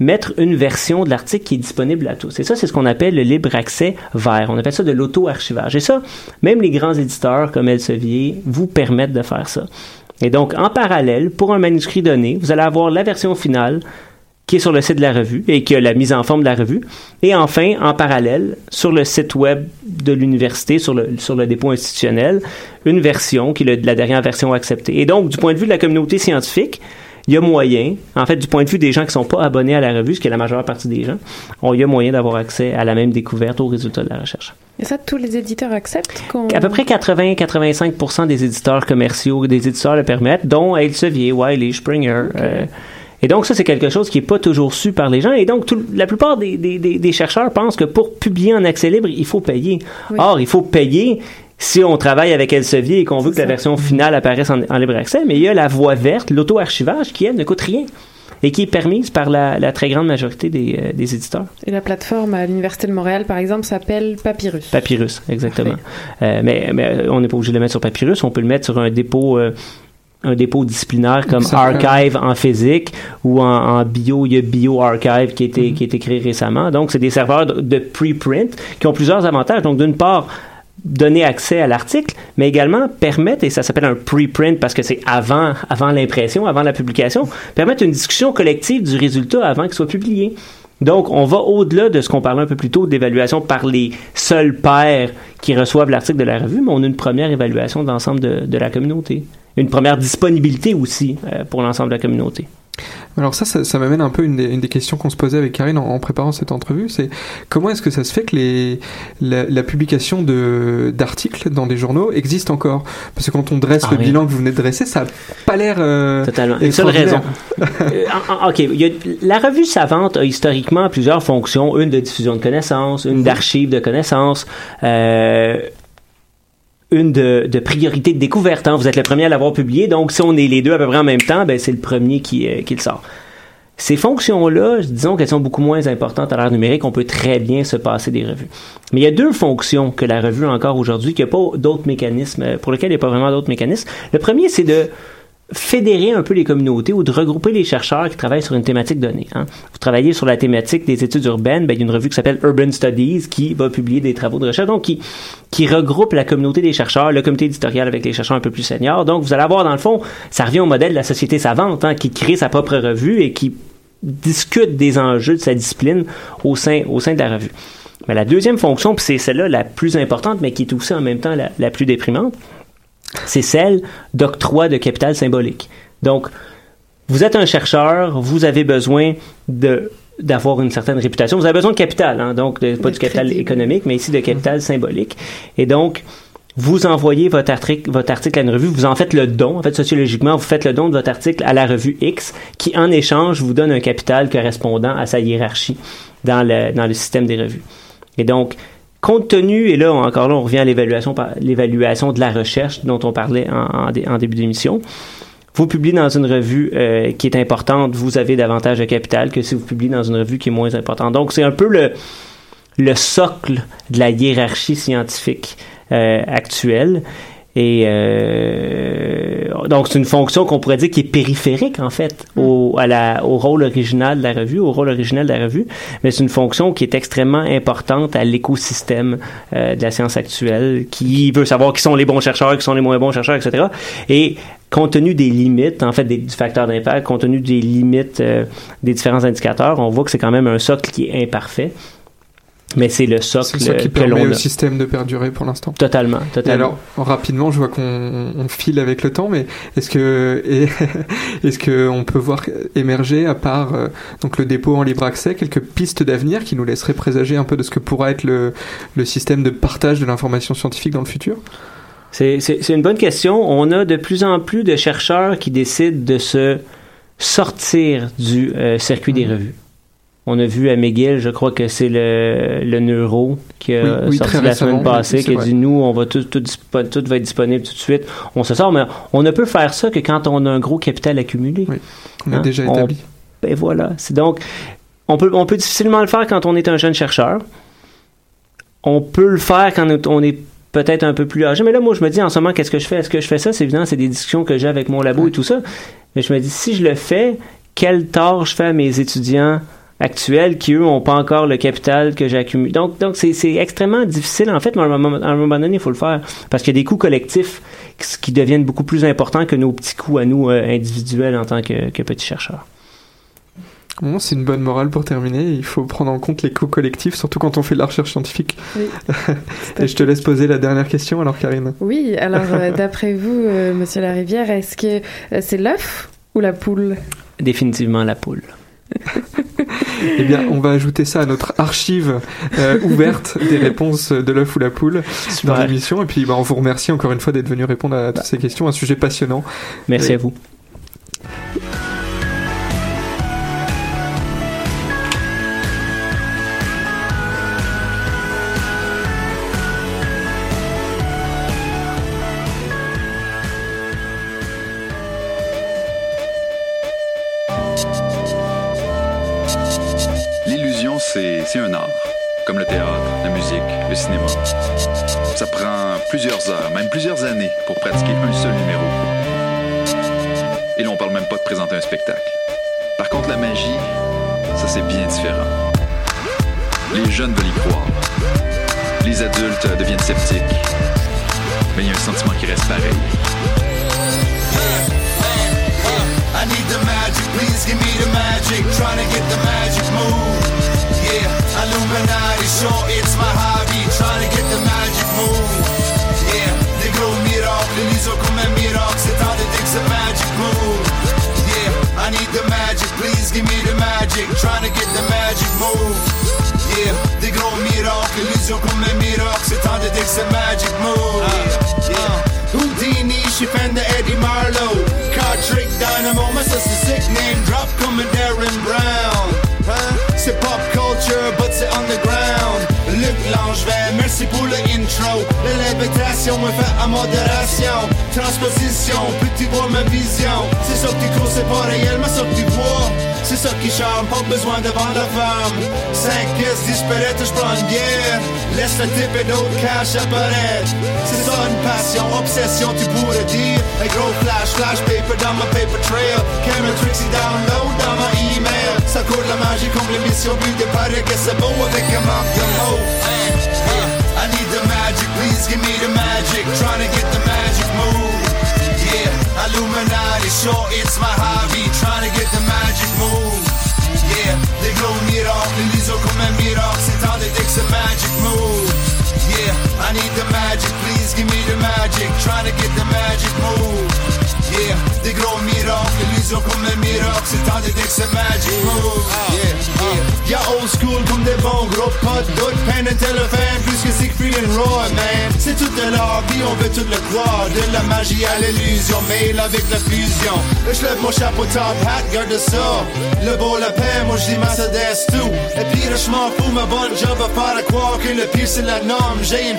mettre une version de l'article qui est disponible à tous. Et ça, c'est ce qu'on appelle le libre accès vert. On appelle ça de l'auto-archivage. Et ça, même les grands éditeurs comme Elsevier vous permettent de faire ça. Et donc, en parallèle, pour un manuscrit donné, vous allez avoir la version finale qui est sur le site de la revue et qui a la mise en forme de la revue. Et enfin, en parallèle, sur le site web de l'université, sur le, sur le dépôt institutionnel, une version qui est la dernière version acceptée. Et donc, du point de vue de la communauté scientifique, il y a moyen, en fait, du point de vue des gens qui sont pas abonnés à la revue, ce qui est la majeure partie des gens, on, il y a moyen d'avoir accès à la même découverte aux résultats de la recherche. Et ça, tous les éditeurs acceptent. À peu près 80-85% des éditeurs commerciaux, des éditeurs le permettent, dont Elsevier, Wiley, Springer. euh, et donc, ça, c'est quelque chose qui n'est pas toujours su par les gens. Et donc, tout- la plupart des, des- des- des chercheurs pensent que pour publier en accès libre, il faut payer. Oui. Or, il faut payer si on travaille avec Elsevier et qu'on veut que la version finale apparaisse en, en libre accès. Mais il y a la voie verte, l'auto-archivage, qui, elle, ne coûte rien et qui est permise par la, la très grande majorité des, euh, des éditeurs. Et la plateforme à l'Université de Montréal, par exemple, s'appelle Papyrus. Papyrus, exactement. Euh, mais, mais on n'est pas obligé de le mettre sur Papyrus, on peut le mettre sur un dépôt. euh, un dépôt disciplinaire comme Archive en physique ou en, en bio, il y a BioArchive qui a été, qui a été créé récemment. Donc, c'est des serveurs de, de preprint qui ont plusieurs avantages. Donc, d'une part, donner accès à l'article, mais également permettre, et ça s'appelle un preprint parce que c'est avant, avant l'impression, avant la publication, permettre une discussion collective du résultat avant qu'il soit publié. Donc, on va au-delà de ce qu'on parlait un peu plus tôt d'évaluation par les seuls pairs qui reçoivent l'article de la revue, mais on a une première évaluation de l'ensemble de, de la communauté. Une première disponibilité aussi euh, pour l'ensemble de la communauté. Alors ça, ça, ça m'amène un peu une des, une des questions qu'on se posait avec Karine en, en préparant cette entrevue, c'est comment est-ce que ça se fait que les, la, la publication de d'articles dans des journaux existe encore? Parce que quand on dresse Ah le oui. bilan que vous venez de dresser, ça a pas l'air euh, Totalement. Une seule raison. Euh, en- en- OK. il y a- la revue savante a historiquement plusieurs fonctions. Une de diffusion de connaissances, une d'archive de connaissances, euh, une de, priorité de découverte. hein. Vous êtes le premier à l'avoir publié, donc si on est les deux à peu près en même temps, ben, c'est le premier qui, euh, qui le sort. Ces fonctions-là, disons qu'elles sont beaucoup moins importantes à l'ère numérique, on peut très bien se passer des revues. Mais il y a deux fonctions que la revue a encore aujourd'hui, qu'il n'y a pas d'autres mécanismes, euh, pour lesquels il n'y a pas vraiment d'autres mécanismes. Le premier, c'est de fédérer un peu les communautés ou de regrouper les chercheurs qui travaillent sur une thématique donnée. hein. Vous travaillez sur la thématique des études urbaines, ben, il y a une revue qui s'appelle Urban Studies qui va publier des travaux de recherche, donc qui, regroupe la communauté des chercheurs, le comité éditorial avec les chercheurs un peu plus seniors. Donc vous allez avoir dans le fond, ça revient au modèle de la société savante hein, qui crée sa propre revue et qui discute des enjeux de sa discipline au sein, de la revue. Mais la deuxième fonction, puis c'est celle-là la plus importante, mais qui est aussi en même temps la plus déprimante, c'est celle d'octroi de capital symbolique. Donc, vous êtes un chercheur, vous avez besoin de d'avoir une certaine réputation. Vous avez besoin de capital, hein, donc de- pas du capital économique, mais ici de capital symbolique. Et donc, vous envoyez votre article, votre article à une revue, vous en faites le don. En fait, sociologiquement, vous faites le don de votre article à la revue X, qui en échange vous donne un capital correspondant à sa hiérarchie dans le, dans le système des revues. Et donc, compte tenu, et là encore là, on revient à l'évaluation, de la recherche dont on parlait en, en dé- en début d'émission. Vous publiez dans une revue euh, qui est importante, vous avez davantage de capital que si vous publiez dans une revue qui est moins importante. Donc, c'est un peu le, le socle de la hiérarchie scientifique euh, actuelle. Et euh, donc, c'est une fonction qu'on pourrait dire qui est périphérique, en fait, au, à la, au rôle original de la revue, au rôle original de la revue. Mais c'est une fonction qui est extrêmement importante à l'écosystème euh, de la science actuelle, qui veut savoir qui sont les bons chercheurs, qui sont les moins bons chercheurs, etc. Et compte tenu des limites, en fait, des, du facteur d'impact, compte tenu des limites euh, des différents indicateurs, on voit que c'est quand même un socle qui est imparfait. Mais c'est le socle ça qui que permet au a. système de perdurer pour l'instant. Totalement, Et alors, rapidement, je vois qu'on on file avec le temps, mais est-ce que [laughs] est-ce que on peut voir émerger, à part euh, donc le dépôt en libre accès, quelques pistes d'avenir qui nous laisseraient présager un peu de ce que pourra être le, le système de partage de l'information scientifique dans le futur? C'est, une bonne question. On a de plus en plus de chercheurs qui décident de se sortir du euh, circuit des revues. On a vu à McGill, je crois que c'est le, le neuro qui a Oui, oui, sorti la semaine passée, oui, qui a dit nous, on va tout, tout, tout va être disponible tout de suite. On se sort, mais on ne peut faire ça que quand on a un gros capital accumulé. On a Hein? déjà On- établi. ben voilà. C'est donc, on peut, on peut difficilement le faire quand on est un jeune chercheur. On peut le faire quand on est peut-être un peu plus âgé. Mais là, moi, je me dis en ce moment, qu'est-ce que je fais? Est-ce que je fais ça? C'est évident, c'est des discussions que j'ai avec mon labo et tout ça. Mais je me dis, si je le fais, quel tort je fais à mes étudiants actuels qui, eux, n'ont pas encore le capital que j'ai accumulé. Donc, donc c'est, c'est extrêmement difficile, en fait, mais à un moment, à un moment donné, il faut le faire. Parce qu'il y a des coûts collectifs qui, qui deviennent beaucoup plus importants que nos petits coûts à nous euh, individuels en tant que, que petits chercheurs. Bon, c'est une bonne morale pour terminer. Il faut prendre en compte les coûts collectifs, surtout quand on fait de la recherche scientifique. Oui. [laughs] Et je te laisse poser la dernière question, alors Karine. Oui, alors euh, [laughs] d'après vous, euh, Monsieur Larivière, est-ce que euh, c'est l'œuf ou la poule? Définitivement la poule. [laughs] Eh bien, on va ajouter ça à notre archive euh, ouverte des [laughs] réponses de l'œuf ou la poule dans Super. l'émission. Et puis, bah, on vous remercie encore une fois d'être venu répondre à toutes ces questions. Un sujet passionnant. Merci Et- à vous. C'est un art, comme le théâtre, la musique, le cinéma. Ça prend plusieurs heures, même plusieurs années pour pratiquer un seul numéro. Et là, on parle même pas de présenter un spectacle. Par contre, la magie, ça c'est bien différent. Les jeunes veulent y croire. Les adultes deviennent sceptiques. Mais il y a un sentiment qui reste pareil. Yeah, Illuminati, sure it's my hobby. Trying to get the magic move. Yeah, des gros miracles, l'ISO comme un miracle. C'est temps de dire que c'est magic move. Yeah, I need the magic, please give me the magic. Trying to get the magic move. Yeah, des gros miracles, l'illusion comme un miracle. C'est temps de dire que c'est magic move. Yeah. Houdini, she fan the Eddie Marlowe. Card trick dynamo, my sister's sick name drop coming Darren Brown. Hein? C'est pop culture, but c'est underground. Luc Langevin, merci pour le intro. La lévitation me fait à modération. Transposition, plus tu vois ma vision. C'est ça que tu crois, c'est pas réel, mais ça que tu vois. Je prends une bière. Laisse le et d'autres cash apparaître. C'est ça une passion, obsession, tu pourrais dire. Un gros flash, flash paper dans ma paper trail. Download dans ma email. Ça court la magie comme l'émission, but de paraît que c'est beau avec un. I need the magic, please give me the magic. Trying to get the magic move. Yeah, Illuminati, sure it's my hobby. Trying to get the magic move. Yeah, des gros miracles, l'ISO comme un miracle. C'est temps de dire que c'est magic move. I need the magic, please give me the magic. Trying to get the magic move. Yeah, des gros miracles, l'illusion comme un miracle. temps de dire que c'est magic move. Yeah, yeah. Y'a old school comme des bons gros potes, d'autres Penn et Téléphone, plus que Siegfried and Roy, man. C'est tout de l'art, puis on veut tout le croire. De la magie à l'illusion, mais avec la fusion. Je lève mon chapeau top hat, garde ça. Le beau, la paix, moi je dis Mercedes tout. Et puis je m'en fous, ma bonne job à faire à croire que le pire c'est la norme. J'ai une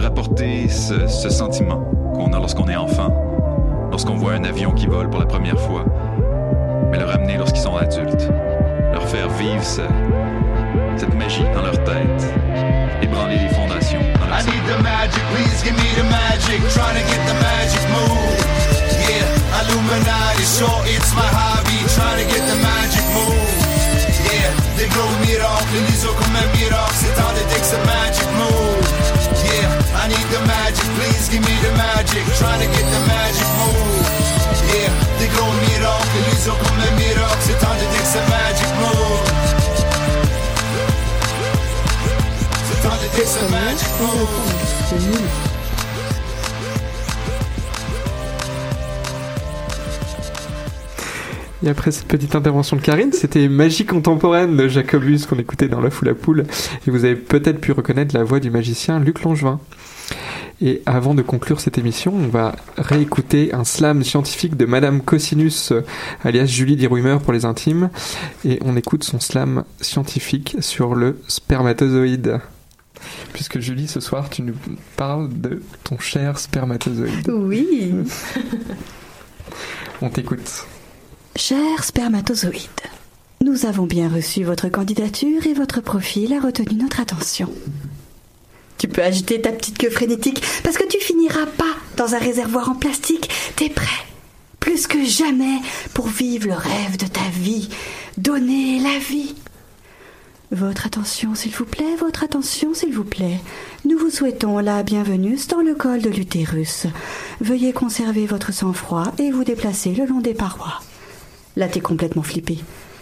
Leur apporter ce, ce sentiment qu'on a lorsqu'on est enfant. Lorsqu'on voit un avion qui vole pour la première fois. Mais le ramener lorsqu'ils sont adultes. Leur faire vivre ce- cette magie dans leur tête. Ébranler les fondations dans leur I need the magic, please give me the magic. Trying Trying to get the magic move. Yeah, des gros miracles, les os comme un miracle. C'est temps de dire que c'est magic move. C'est temps de dire que c'est magic move. Et après cette petite intervention de Karine, c'était Magie contemporaine de Jacobus qu'on écoutait dans La Foule à Poule. Et vous avez peut-être pu reconnaître la voix du magicien Luc Langevin. Et avant de conclure cette émission, on va réécouter un slam scientifique de Madame Cosinus, euh, alias Julie Dirumer pour les intimes. Et on écoute son slam scientifique sur le spermatozoïde. Puisque Julie, ce soir, tu nous parles de ton cher spermatozoïde. Oui. [laughs] On t'écoute. Cher spermatozoïde, nous avons bien reçu votre candidature et votre profil a retenu notre attention. Tu peux agiter ta petite queue frénétique parce que tu finiras pas dans un réservoir en plastique. T'es prêt, plus que jamais, pour vivre le rêve de ta vie, donner la vie. Votre attention, s'il vous plaît, votre attention, s'il vous plaît. Nous vous souhaitons la bienvenue dans le col de l'utérus. Veuillez conserver votre sang-froid et vous déplacer le long des parois. Là, t'es complètement flippé.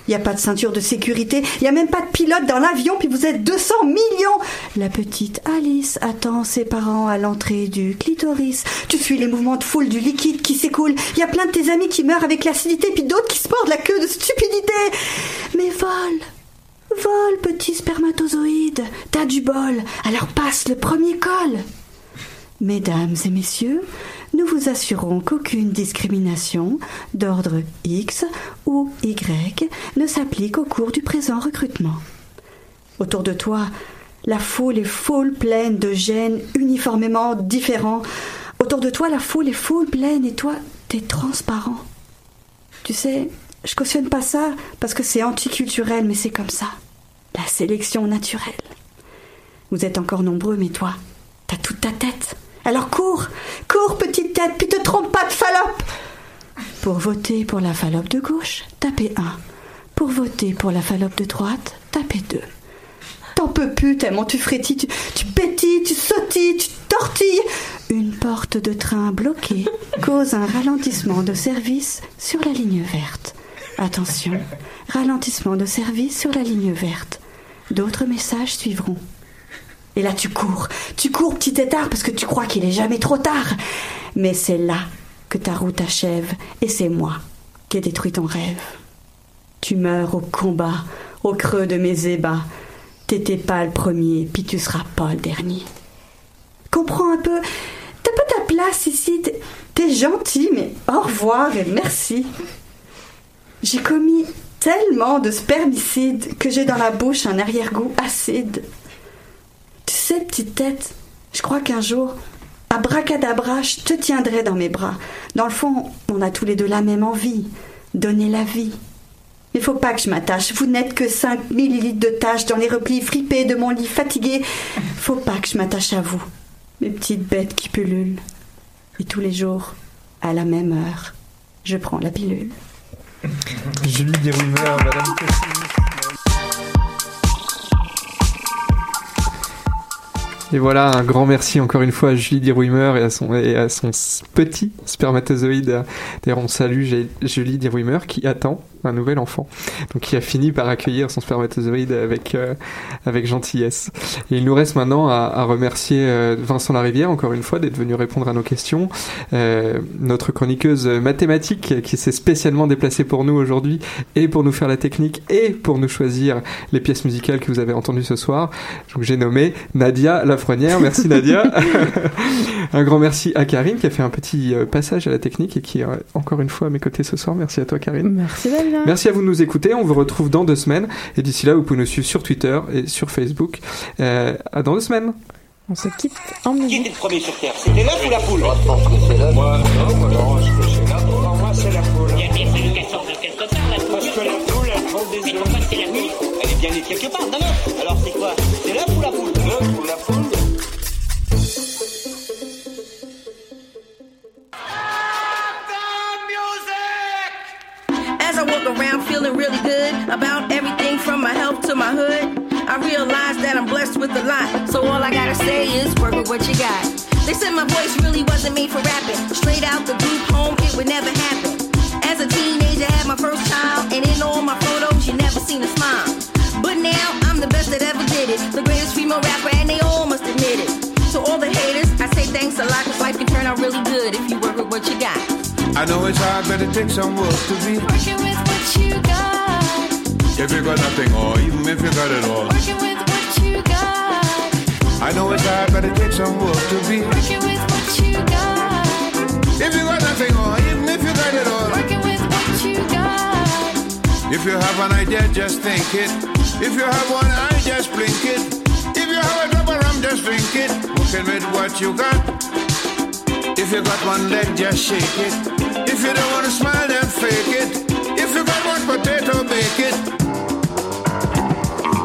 Il n'y a pas de ceinture de sécurité, il n'y a même pas de pilote dans l'avion, puis vous êtes 200 millions La petite Alice attend ses parents à l'entrée du clitoris. Tu suis les mouvements de foule du liquide qui s'écoule. Il y a plein de tes amis qui meurent avec l'acidité, puis d'autres qui se mordent la queue de stupidité. Mais vole Vole, petit spermatozoïde T'as du bol, alors passe le premier col Mesdames et messieurs, nous vous assurons qu'aucune discrimination d'ordre X ou Y ne s'applique au cours du présent recrutement. Autour de toi, la foule est foule pleine de gènes uniformément différents. Autour de toi, la foule est foule pleine et toi, t'es transparent. Tu sais, je cautionne pas ça parce que c'est anticulturel, mais c'est comme ça. La sélection naturelle. Vous êtes encore nombreux, mais toi, t'as toute ta tête. Alors cours, cours petite tête, puis te trompe pas de fallope. Pour voter pour la fallope de gauche, tapez 1. Pour voter pour la fallope de droite, tapez 2. T'en peux plus tellement tu frétilles, tu, tu pétilles, tu sautilles, tu tortilles. Une porte de train bloquée [laughs] cause un ralentissement de service sur la ligne verte. Attention, ralentissement de service sur la ligne verte. D'autres messages suivront. Et là, tu cours. Tu cours, petit tétard, parce que tu crois qu'il est jamais trop tard. Mais c'est là que ta route achève, et c'est moi qui ai détruit ton rêve. Tu meurs au combat, au creux de mes ébats. T'étais pas le premier, puis tu seras pas le dernier. Comprends un peu? T'as pas ta place ici? T'es- T'es gentil, mais au revoir et merci. J'ai commis tellement de spermicides que j'ai dans la bouche un arrière-goût acide. Tu sais, petite tête, je crois qu'un jour, abracadabra, je te tiendrai dans mes bras. Dans le fond, on a tous les deux la même envie, donner la vie. Il faut pas que je m'attache. Vous n'êtes que 5 millilitres de taches dans les replis fripés de mon lit fatigué. Faut pas que je m'attache à vous, mes petites bêtes qui pullulent. Et tous les jours, à la même heure, je prends la pilule. Julie Madame. Et voilà, un grand merci encore une fois à Julie Dirwimmer et à son, et à son petit spermatozoïde. D'ailleurs, on salue Julie Dirwimmer qui attend un nouvel enfant. Donc, qui a fini par accueillir son spermatozoïde avec, euh, avec gentillesse. Et il nous reste maintenant à, à remercier euh, Vincent Larivière, encore une fois, d'être venu répondre à nos questions. Euh, notre chroniqueuse mathématique qui s'est spécialement déplacée pour nous aujourd'hui et pour nous faire la technique et pour nous choisir les pièces musicales que vous avez entendues ce soir. Donc j'ai nommé Nadia Lafrenière. Merci Nadia. [laughs] un grand merci à Karine qui a fait un petit euh, passage à la technique et qui est euh, encore une fois à mes côtés ce soir. Merci à toi Karine. Merci Merci à vous de nous écouter. On vous retrouve dans deux semaines. Et d'ici là, vous pouvez nous suivre sur Twitter et sur Facebook. Euh, à dans deux semaines. On se quitte en Qui musique. était le premier sur Terre? C'était l'œuf ou la poule? Moi, je pense que c'est là. Moi, non, moi, non, je pense que c'est là. Pour moi, c'est la poule. Il y a bien fallu qu'elle sorte de quelque part, la poule. Parce que la poule, elle prend des Mais œufs. pourquoi c'est la nuit Elle est bien née quelque part d'un œuf. Alors c'est quoi? Around feeling really good about everything from my health to my hood, I realize that I'm blessed with a lot. So all I gotta say is work with what you got. They said my voice really wasn't made for rapping. Straight out the group home, it would never happen. As a teenager, I had my first child, and in all my photos, you never seen a smile. But now I'm the best that ever did it, the greatest female rapper, and they all must admit it. To all the haters, I say thanks a lot, cause life can turn out really good if you work with what you got. I know it's hard, but it takes some work to be. Working with what you got. If you got nothing, or even if you got it all. Working with what you got. I know it's hard, but it takes some work to be. Working with what you got. If you got nothing, or even if you got it all. Working with what you got. If you have an idea, just think it. If you have one eye, just blink it. If you have a drop of rum, just drink it. Working with what you got. If you got one leg, just shake it. If you don't wanna smile, then fake it. If you got one potato, bake it.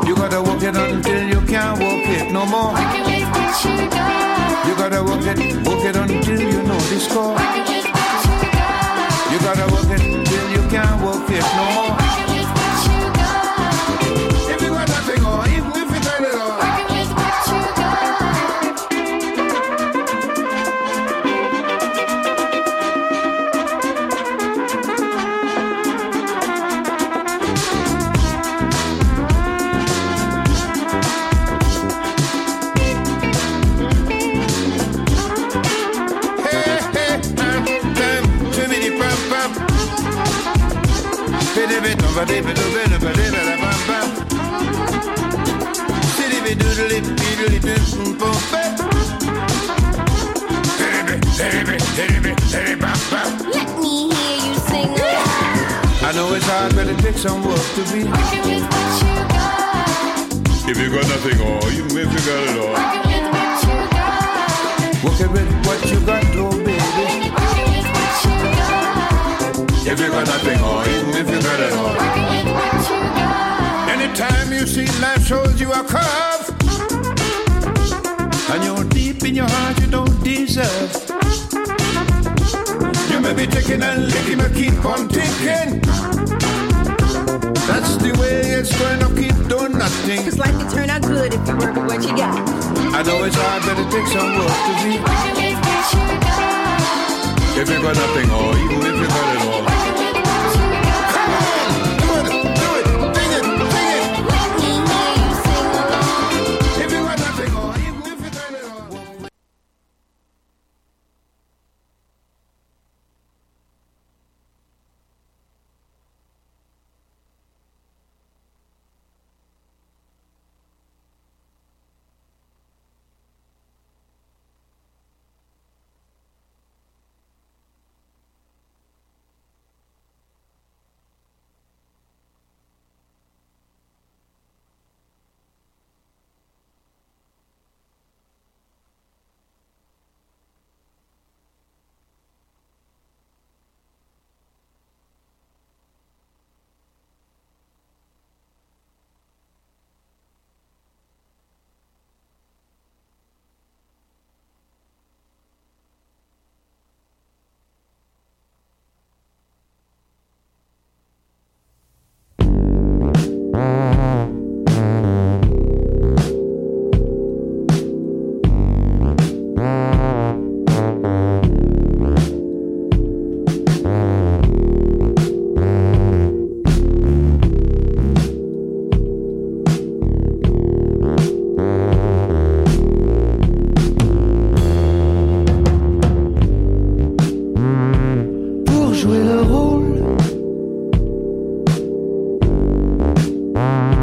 You gotta work it until you can't walk it no more. With what you got. You gotta work it, work it until you know the score. With what you got. You gotta work it till you can't work it no more. Know it's hard, but it takes some work to be. Working with what you got. If you got nothing, or even if you got it all. Working with what you got. Work it with what you got, oh baby. Working with what you got. If you got nothing, or even if you got it all. Working with what you got. Anytime you see life shows you a curve, and you're deep in your heart you don't deserve. You may be taking and licking, but keep on thinking. That's the way it's going to keep doing nothing. Cause life can turn out good if you work with what you got. I know it's hard, but it takes some work to be. Working with what you got. If you got nothing, or even if you got it all.